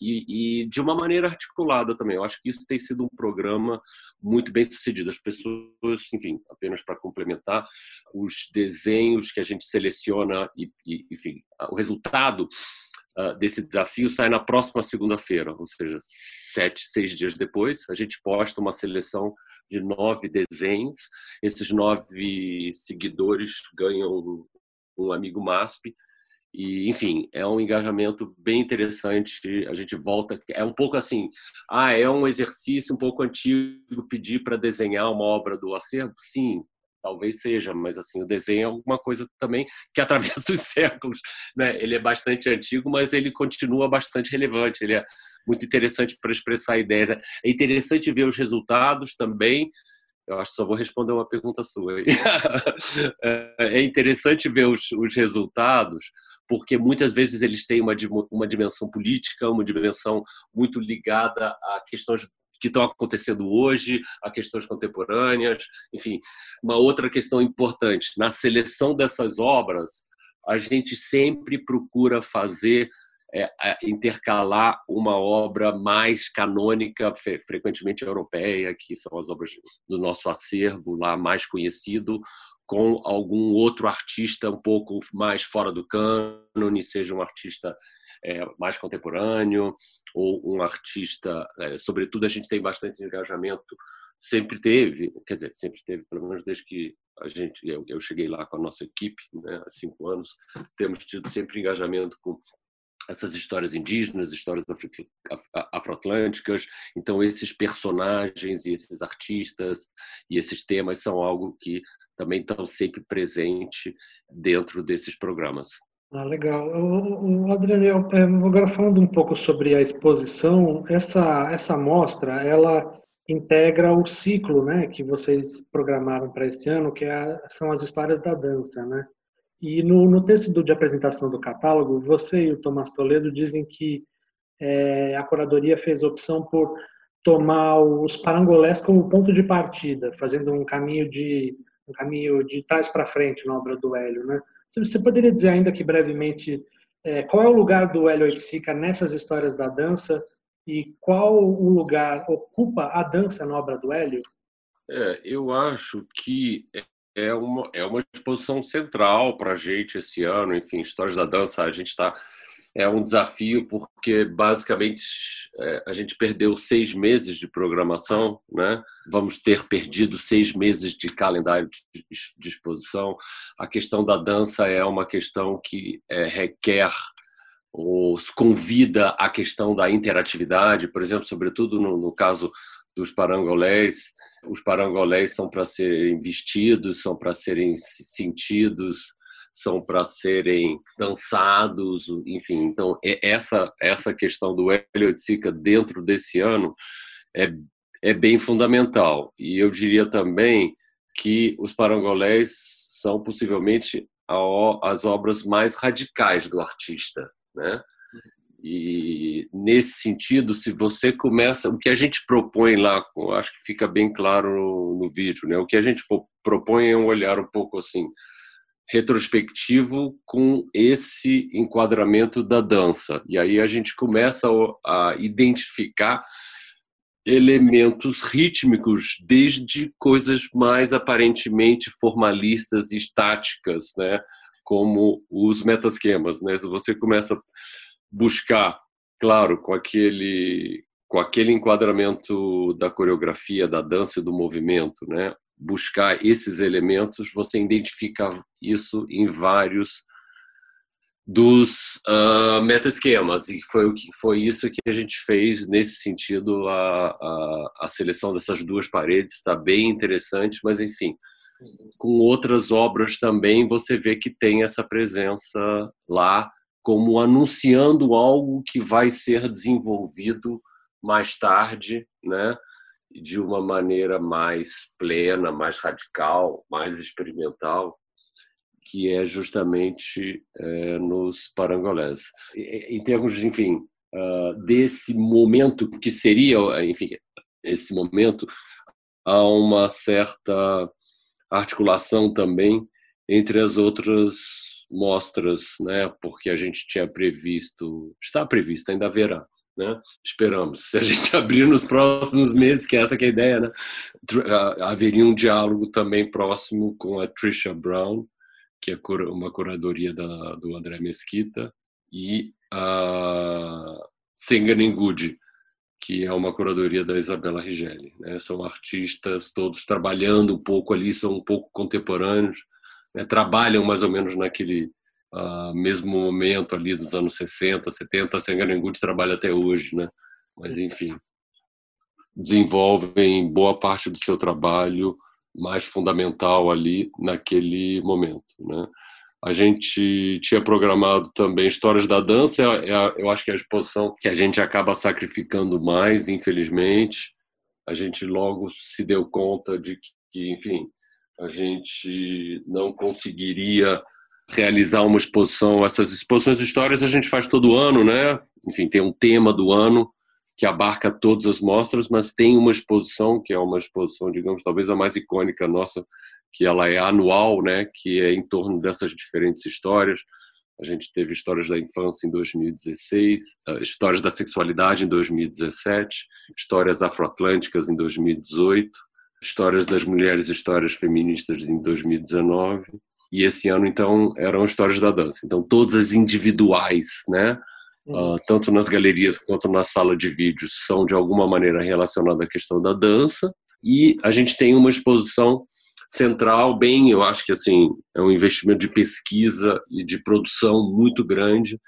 E, e, de uma maneira articulada também. Eu acho que isso tem sido um programa muito bem sucedido. As pessoas, enfim, apenas para complementar, os desenhos que a gente seleciona e, e enfim, o resultado uh, desse desafio sai na próxima segunda-feira, ou seja, sete, seis dias depois. A gente posta uma seleção de nove desenhos. Esses nove seguidores ganham um amigo MASP. E, enfim, é um engajamento bem interessante. A gente volta. É um pouco assim: ah, é um exercício um pouco antigo pedir para desenhar uma obra do acervo? Sim, talvez seja, mas assim o desenho é alguma coisa também que atravessa os séculos, né? Ele é bastante antigo, mas ele continua bastante relevante. Ele é muito interessante para expressar ideias. É interessante ver os resultados também. Eu acho que só vou responder uma pergunta sua. é interessante ver os, os resultados, porque muitas vezes eles têm uma, uma dimensão política, uma dimensão muito ligada a questões que estão acontecendo hoje, a questões contemporâneas, enfim. Uma outra questão importante, na seleção dessas obras, a gente sempre procura fazer é, intercalar uma obra mais canônica, frequentemente europeia, que são as obras do nosso acervo lá mais conhecido, com algum outro artista um pouco mais fora do cânone, seja um artista é, mais contemporâneo ou um artista, é, sobretudo a gente tem bastante engajamento, sempre teve, quer dizer, sempre teve, pelo menos desde que a gente, eu, eu cheguei lá com a nossa equipe, né, há cinco anos, temos tido sempre engajamento com essas histórias indígenas, histórias afroatlânticas. Então, esses personagens e esses artistas e esses temas são algo que também estão sempre presentes dentro desses programas. Ah, legal. O, Adriano, é, agora falando um pouco sobre a exposição, essa essa mostra, ela integra o ciclo, né, que vocês programaram para esse ano, que é, são as histórias da dança, né? E no, no texto de apresentação do catálogo, você e o Tomás Toledo dizem que é, a curadoria fez opção por tomar os parangolés como ponto de partida, fazendo um caminho de um caminho de trás para frente na obra do Hélio, né? Você poderia dizer ainda que brevemente é, qual é o lugar do Hélio Oiticica nessas histórias da dança e qual o lugar ocupa a dança na obra do Hélio? É, eu acho que é uma, é uma exposição central para a gente esse ano. Enfim, Histórias da Dança, a gente está. É um desafio porque basicamente é, a gente perdeu seis meses de programação, né? Vamos ter perdido seis meses de calendário de, exposição. A questão da dança é uma questão que é, requer ou convida à questão da interatividade, por exemplo, sobretudo no, no caso dos parangolés, os parangolés são para serem vestidos, são para serem sentidos, são para serem dançados, enfim. Então, essa essa questão do Heliotica dentro desse ano é, é bem fundamental. E eu diria também que os parangolés são possivelmente as obras mais radicais do artista, né? E nesse sentido, se você começa, o que a gente propõe lá, acho que fica bem claro no, vídeo, né? O que a gente propõe é um olhar um pouco assim retrospectivo com esse enquadramento da dança. E aí a gente começa a identificar elementos rítmicos, desde coisas mais aparentemente formalistas e estáticas, né? como os metasquemas. Né? Você começa buscar, claro, com aquele com aquele enquadramento da coreografia, da dança e do movimento, né? Buscar esses elementos, você identifica isso em vários dos uh, meta-esquemas e foi o que foi isso que a gente fez nesse sentido a, a, a seleção dessas duas paredes está bem interessante mas enfim com outras obras também você vê que tem essa presença lá como anunciando algo que vai ser desenvolvido mais tarde, né? De uma maneira mais plena, mais radical, mais experimental, que é justamente é, nos parangolés. Em termos, enfim, uh, desse momento que seria, enfim, esse momento, há uma certa articulação também entre as outras mostras, né? Porque a gente tinha previsto, está previsto, ainda haverá, né? Esperamos. Se a gente abrir nos próximos meses, que essa que é a ideia, né? Haveria um diálogo também próximo com a Trisha Brown, que é uma curadoria da, do André Mesquita, e a Senganin Good, que é uma curadoria da Isabela Rigelli. Né? São artistas todos trabalhando um pouco ali, são um pouco contemporâneos, né, trabalham mais ou menos naquele uh, mesmo momento ali dos anos 60, 70, a Sengarengude trabalha até hoje, né? Mas enfim, desenvolvem boa parte do seu trabalho mais fundamental ali naquele momento, né? A gente tinha programado também Histórias da Dança, é, é, eu acho que é a exposição que a gente acaba sacrificando mais, infelizmente. A gente logo se deu conta de que, enfim, a gente não conseguiria realizar uma exposição. Essas exposições de histórias a gente faz todo ano, né? Enfim, tem um tema do ano que abarca todas as mostras, mas tem uma exposição que é uma exposição, digamos, talvez a mais icônica nossa, que ela é anual, né? Que é em torno dessas diferentes histórias. A gente teve histórias da infância em 2016, eh, histórias da sexualidade em 2017, histórias afroatlânticas em 2018 Histórias das Mulheres Histórias Feministas em 2019. E esse ano, então, eram Histórias da Dança. Então, todas as individuais, né? Uh, tanto nas galerias quanto na sala de vídeos, são de alguma maneira relacionadas à questão da dança. E a gente tem uma exposição central, bem, eu acho que assim, é um investimento de pesquisa e de produção muito grande,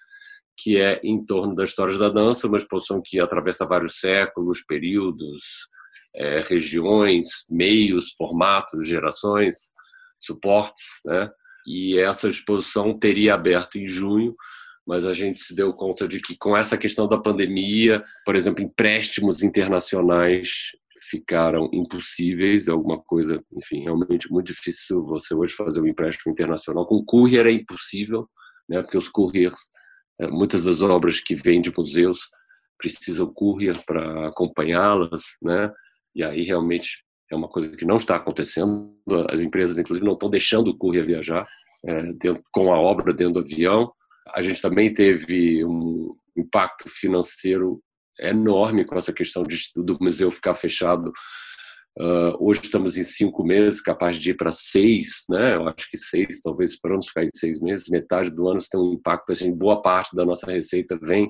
que é em torno das histórias da dança, uma exposição que atravessa vários séculos, períodos, é, regiões, meios, formatos, gerações, suportes, né? E essa exposição teria aberto em junho, mas a gente se deu conta de que com essa questão da pandemia, por exemplo, empréstimos internacionais ficaram impossíveis, é alguma coisa, enfim, realmente muito difícil você hoje fazer um empréstimo internacional. Com courier é impossível, né, porque os couriers, é, muitas das obras que vêm de museus precisam courier para acompanhá-las, né, e aí realmente é uma coisa que não está acontecendo. As empresas, inclusive, não estão deixando o courier viajar é, dentro, com a obra dentro do avião. A gente também teve um impacto financeiro enorme com essa questão de, do museu ficar fechado. Uh, hoje estamos em cinco meses, capaz de ir para seis, né? Eu acho que seis, talvez esperamos ficar em seis meses. Metade do ano tem um impacto, assim, boa parte da nossa receita vem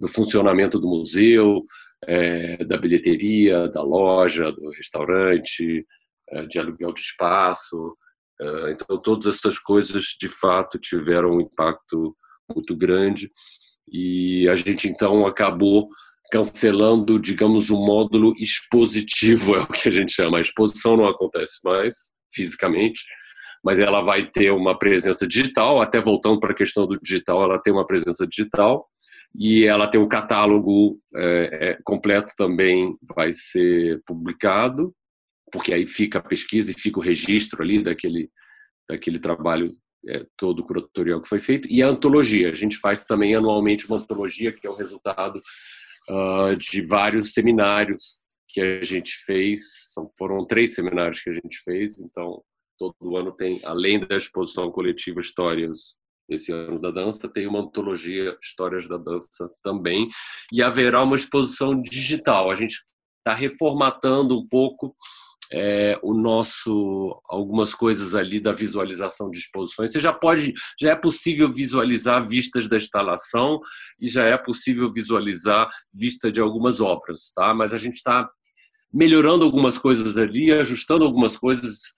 do funcionamento do museu, é, da bilheteria, da loja, do restaurante, é, de aluguel de espaço. É, então, todas essas coisas, de fato, tiveram um impacto muito grande e a gente então acabou cancelando, digamos, o um módulo expositivo, é o que a gente chama. A exposição não acontece mais fisicamente, mas ela vai ter uma presença digital, até voltando para a questão do digital, ela tem uma presença digital e ela tem o catálogo é, é, completo também vai ser publicado, porque aí fica a pesquisa e fica o registro ali daquele, daquele trabalho é, todo curatorial que foi feito, e a antologia. A gente faz também anualmente uma antologia, que é o resultado uh, de vários seminários que a gente fez. São, foram três seminários que a gente fez, então todo ano tem, além da exposição coletiva Histórias esse ano da dança, tem uma antologia Histórias da Dança também, e haverá uma exposição digital. A gente está reformatando um pouco é, o nosso algumas coisas ali da visualização de exposições. Você já pode, já é possível visualizar vistas da instalação e já é possível visualizar vista de algumas obras, tá? Mas a gente está melhorando algumas coisas ali, ajustando algumas coisas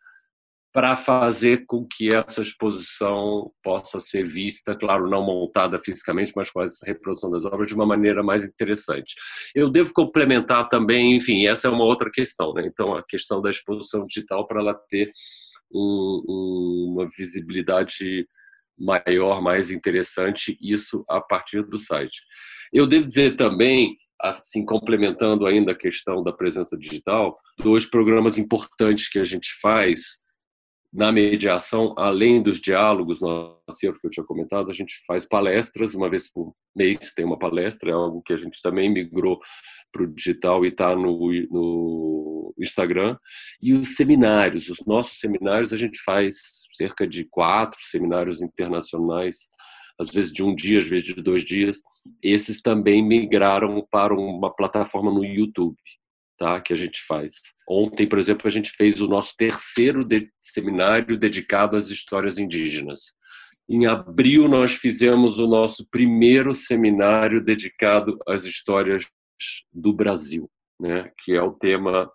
para fazer com que essa exposição possa ser vista, claro, não montada fisicamente, mas com a reprodução das obras de uma maneira mais interessante. Eu devo complementar também, enfim, essa é uma outra questão, né? Então, a questão da exposição digital para ela ter um, um, uma visibilidade maior, mais interessante, isso a partir do site. Eu devo dizer também assim complementando ainda a questão da presença digital, dois programas importantes que a gente faz na mediação, além dos diálogos no acervo que eu tinha comentado, a gente faz palestras, uma vez por mês tem uma palestra, é algo que a gente também migrou para o digital e está no, no Instagram. E os seminários, os nossos seminários, a gente faz cerca de quatro seminários internacionais, às vezes de um dia, às vezes de dois dias. Esses também migraram para uma plataforma no YouTube tá, que a gente faz. Ontem, por exemplo, a gente fez o nosso terceiro de seminário dedicado às histórias indígenas. Em abril, nós fizemos o nosso primeiro seminário dedicado às histórias do Brasil, né, que é o tema,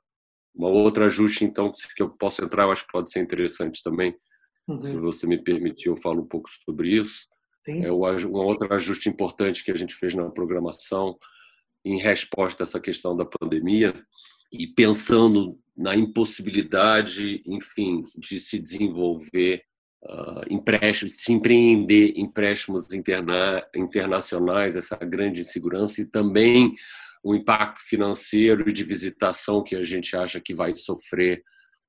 uma outra ajuste, então, que eu posso entrar, eu acho que pode ser interessante também. Uhum. Se você me permitir, eu falo um pouco sobre isso. Sim. É um outro ajuste importante que a gente fez na programação em resposta a essa questão da pandemia e pensando na impossibilidade, enfim, de se desenvolver uh, empréstimos, se empreender empréstimos interna internacionais, essa grande insegurança e também o impacto financeiro e de visitação que a gente acha que vai sofrer,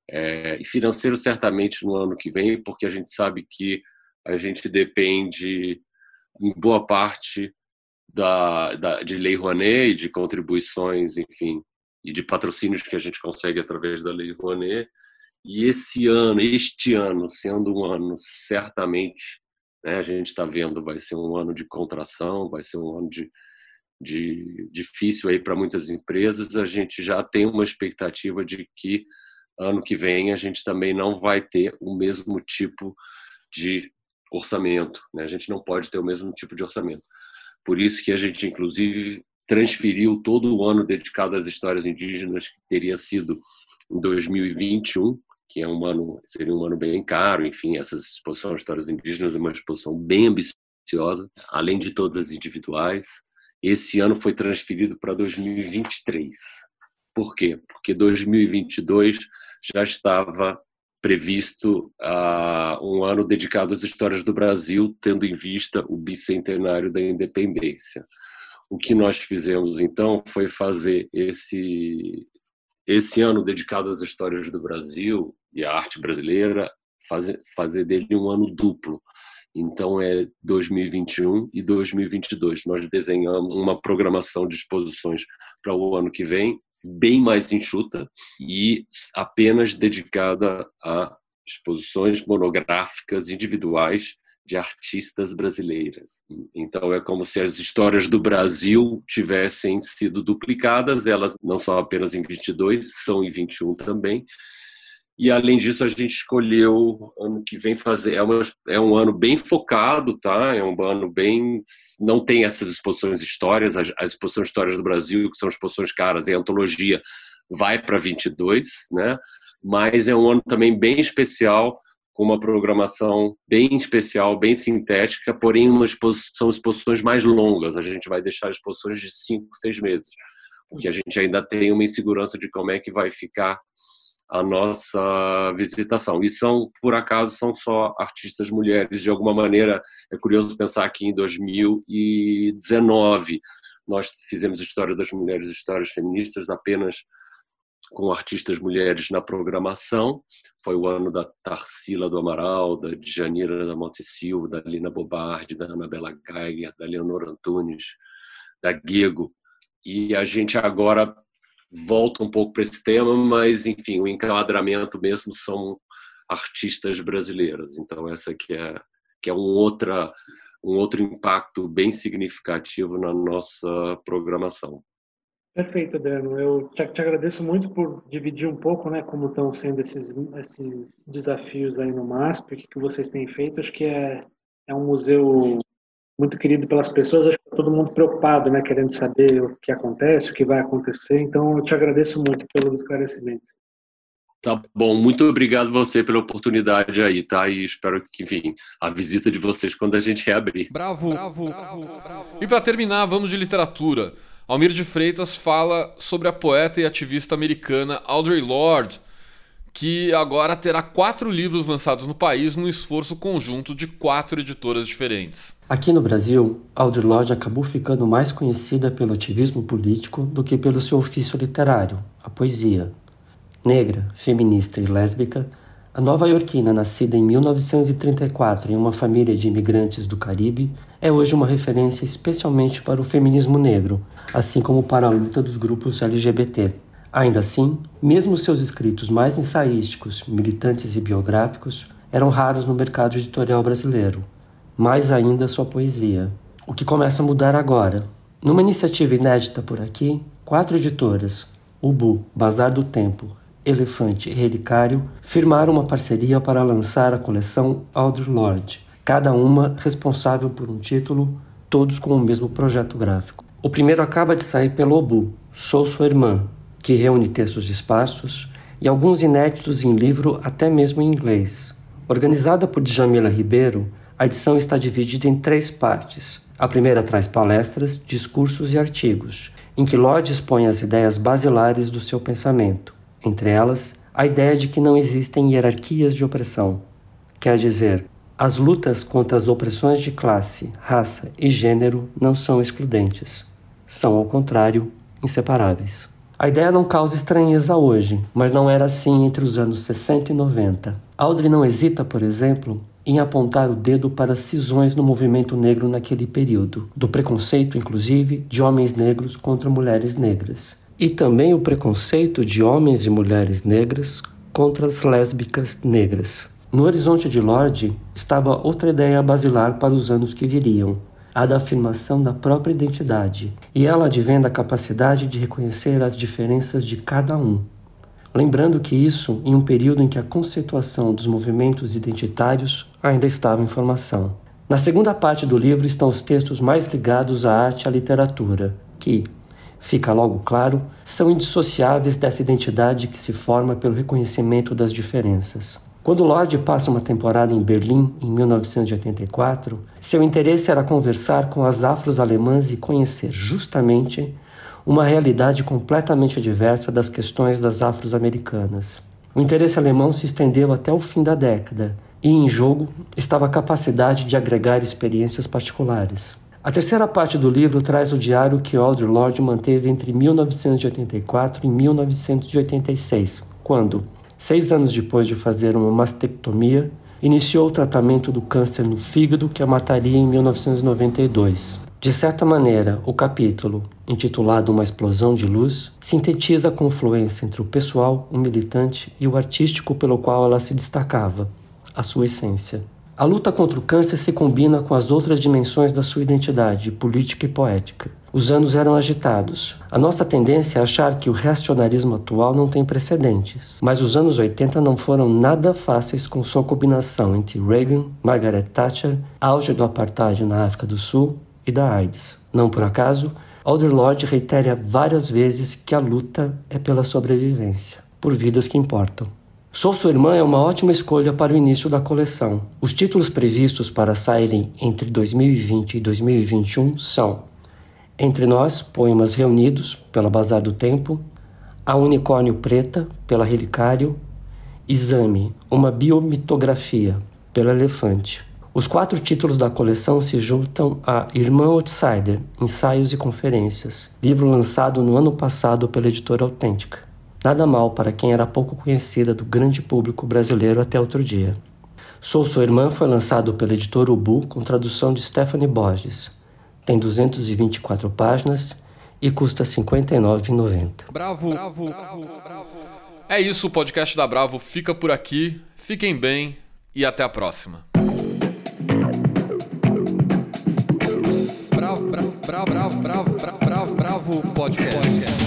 é, financeiro certamente no ano que vem, porque a gente sabe que a gente depende, em boa parte, da, da, de Lei Rouanet e de contribuições, enfim, e de patrocínios que a gente consegue através da Lei Rouanet. E esse ano, este ano, sendo um ano certamente, né, a gente está vendo, vai ser um ano de contração, vai ser um ano de, de difícil aí para muitas empresas. A gente já tem uma expectativa de que ano que vem a gente também não vai ter o mesmo tipo de orçamento. Né? A gente não pode ter o mesmo tipo de orçamento. Por isso que a gente, inclusive, transferiu todo o ano dedicado às histórias indígenas, que teria sido em 2021, que é um ano, seria um ano bem caro, enfim, essa exposição de histórias indígenas é uma exposição bem ambiciosa, além de todas as individuais. Esse ano foi transferido para 2023. Por quê? Porque 2022 já estava previsto uh, um ano dedicado às histórias do Brasil, tendo em vista o bicentenário da independência. O que nós fizemos então foi fazer esse esse ano dedicado às histórias do Brasil e à arte brasileira, fazer fazer dele um ano duplo. Então é 2021 e 2022. Nós desenhamos uma programação de exposições para o ano que vem bem mais enxuta e apenas dedicada a exposições monográficas individuais de artistas brasileiras. Então é como se as histórias do Brasil tivessem sido duplicadas, elas não são apenas em 22, são em 21 também, e além disso, a gente escolheu ano que vem fazer. É, uma, é um ano bem focado, tá? É um ano bem. Não tem essas exposições histórias, as, as exposições histórias do Brasil, que são exposições caras, e a antologia vai para 22, né? Mas é um ano também bem especial, com uma programação bem especial, bem sintética, porém uma exposição, são exposições mais longas. A gente vai deixar exposições de cinco, seis meses, porque a gente ainda tem uma insegurança de como é que vai ficar a nossa visitação. E são, por acaso, são só artistas mulheres. De alguma maneira, é curioso pensar que em 2019 nós fizemos História das Mulheres Histórias Feministas apenas com artistas mulheres na programação. Foi o ano da Tarsila do Amaral, da Janira da Monte Silva, da Lina Bobardi, da Anabela Geiger, da Leonor Antunes, da Guigo. E a gente agora volta um pouco para esse tema, mas enfim, o enquadramento mesmo são artistas brasileiras. Então essa aqui é que é um outra um outro impacto bem significativo na nossa programação. Perfeito, Adriano. Eu te, te, agradeço muito por dividir um pouco, né, como estão sendo esses, esses desafios aí no MASP, o que, que vocês têm feito. Acho que é, é um museu muito querido pelas pessoas, acho que tá todo mundo preocupado, né, querendo saber o que acontece, o que vai acontecer. Então, eu te agradeço muito pelos esclarecimentos. Tá bom, muito obrigado você pela oportunidade aí, tá? E espero que, enfim, a visita de vocês quando a gente reabrir. Bravo, bravo, bravo. bravo. E para terminar, vamos de literatura. Almir de Freitas fala sobre a poeta e ativista americana Audre Lorde, que agora terá quatro livros lançados no país num esforço conjunto de quatro editoras diferentes. Aqui no Brasil, Audre Lorde acabou ficando mais conhecida pelo ativismo político do que pelo seu ofício literário, a poesia. Negra, feminista e lésbica, a nova-iorquina, nascida em 1934 em uma família de imigrantes do Caribe, é hoje uma referência especialmente para o feminismo negro, assim como para a luta dos grupos LGBT. Ainda assim, mesmo seus escritos mais ensaísticos, militantes e biográficos eram raros no mercado editorial brasileiro, mais ainda sua poesia. O que começa a mudar agora. Numa iniciativa inédita por aqui, quatro editoras, Ubu, Bazar do Tempo, Elefante e Relicário, firmaram uma parceria para lançar a coleção Audre Lorde, cada uma responsável por um título, todos com o mesmo projeto gráfico. O primeiro acaba de sair pelo Ubu, Sou Sua Irmã, que reúne textos esparsos e alguns inéditos em livro até mesmo em inglês. Organizada por Djamila Ribeiro, a edição está dividida em três partes. A primeira traz palestras, discursos e artigos, em que Lorde expõe as ideias basilares do seu pensamento, entre elas, a ideia de que não existem hierarquias de opressão. Quer dizer, as lutas contra as opressões de classe, raça e gênero não são excludentes. São, ao contrário, inseparáveis. A ideia não causa estranheza hoje, mas não era assim entre os anos 60 e 90. Audrey não hesita, por exemplo, em apontar o dedo para cisões no movimento negro naquele período, do preconceito, inclusive, de homens negros contra mulheres negras, e também o preconceito de homens e mulheres negras contra as lésbicas negras. No horizonte de Lorde estava outra ideia basilar para os anos que viriam, a da afirmação da própria identidade, e ela advém da capacidade de reconhecer as diferenças de cada um. lembrando que isso em um período em que a conceituação dos movimentos identitários ainda estava em formação. Na segunda parte do livro estão os textos mais ligados à arte e à literatura, que, fica logo claro, são indissociáveis dessa identidade que se forma pelo reconhecimento das diferenças. Quando Lorde passa uma temporada em Berlim, em 1984, seu interesse era conversar com as afros-alemãs e conhecer justamente uma realidade completamente diversa das questões das afro-americanas. O interesse alemão se estendeu até o fim da década e em jogo estava a capacidade de agregar experiências particulares. A terceira parte do livro traz o diário que Audre Lorde manteve entre 1984 e 1986, quando, seis anos depois de fazer uma mastectomia, iniciou o tratamento do câncer no fígado que a mataria em 1992. De certa maneira, o capítulo, intitulado Uma Explosão de Luz, sintetiza a confluência entre o pessoal, o militante e o artístico pelo qual ela se destacava, a sua essência. A luta contra o câncer se combina com as outras dimensões da sua identidade, política e poética. Os anos eram agitados. A nossa tendência é achar que o reacionarismo atual não tem precedentes, mas os anos 80 não foram nada fáceis com sua combinação entre Reagan, Margaret Thatcher, auge do apartheid na África do Sul e da AIDS. Não por acaso, Alder Lord reitera várias vezes que a luta é pela sobrevivência, por vidas que importam. Sou Sua Irmã é uma ótima escolha para o início da coleção. Os títulos previstos para saírem entre 2020 e 2021 são Entre Nós, Poemas Reunidos, pela Bazar do Tempo, A Unicórnio Preta, pela Relicário, Exame, uma biomitografia, pela Elefante. Os quatro títulos da coleção se juntam a Irmã Outsider, Ensaios e Conferências, livro lançado no ano passado pela editora Autêntica. Nada mal para quem era pouco conhecida do grande público brasileiro até outro dia. Sou Sua Irmã foi lançado pela editora Ubu com tradução de Stephanie Borges. Tem 224 páginas e custa R$ 59,90. Bravo, bravo, bravo, bravo. É isso, o podcast da Bravo fica por aqui. Fiquem bem e até a próxima. Bravo, bravo, bravo, bravo, bravo, bravo, bravo, bravo podcast.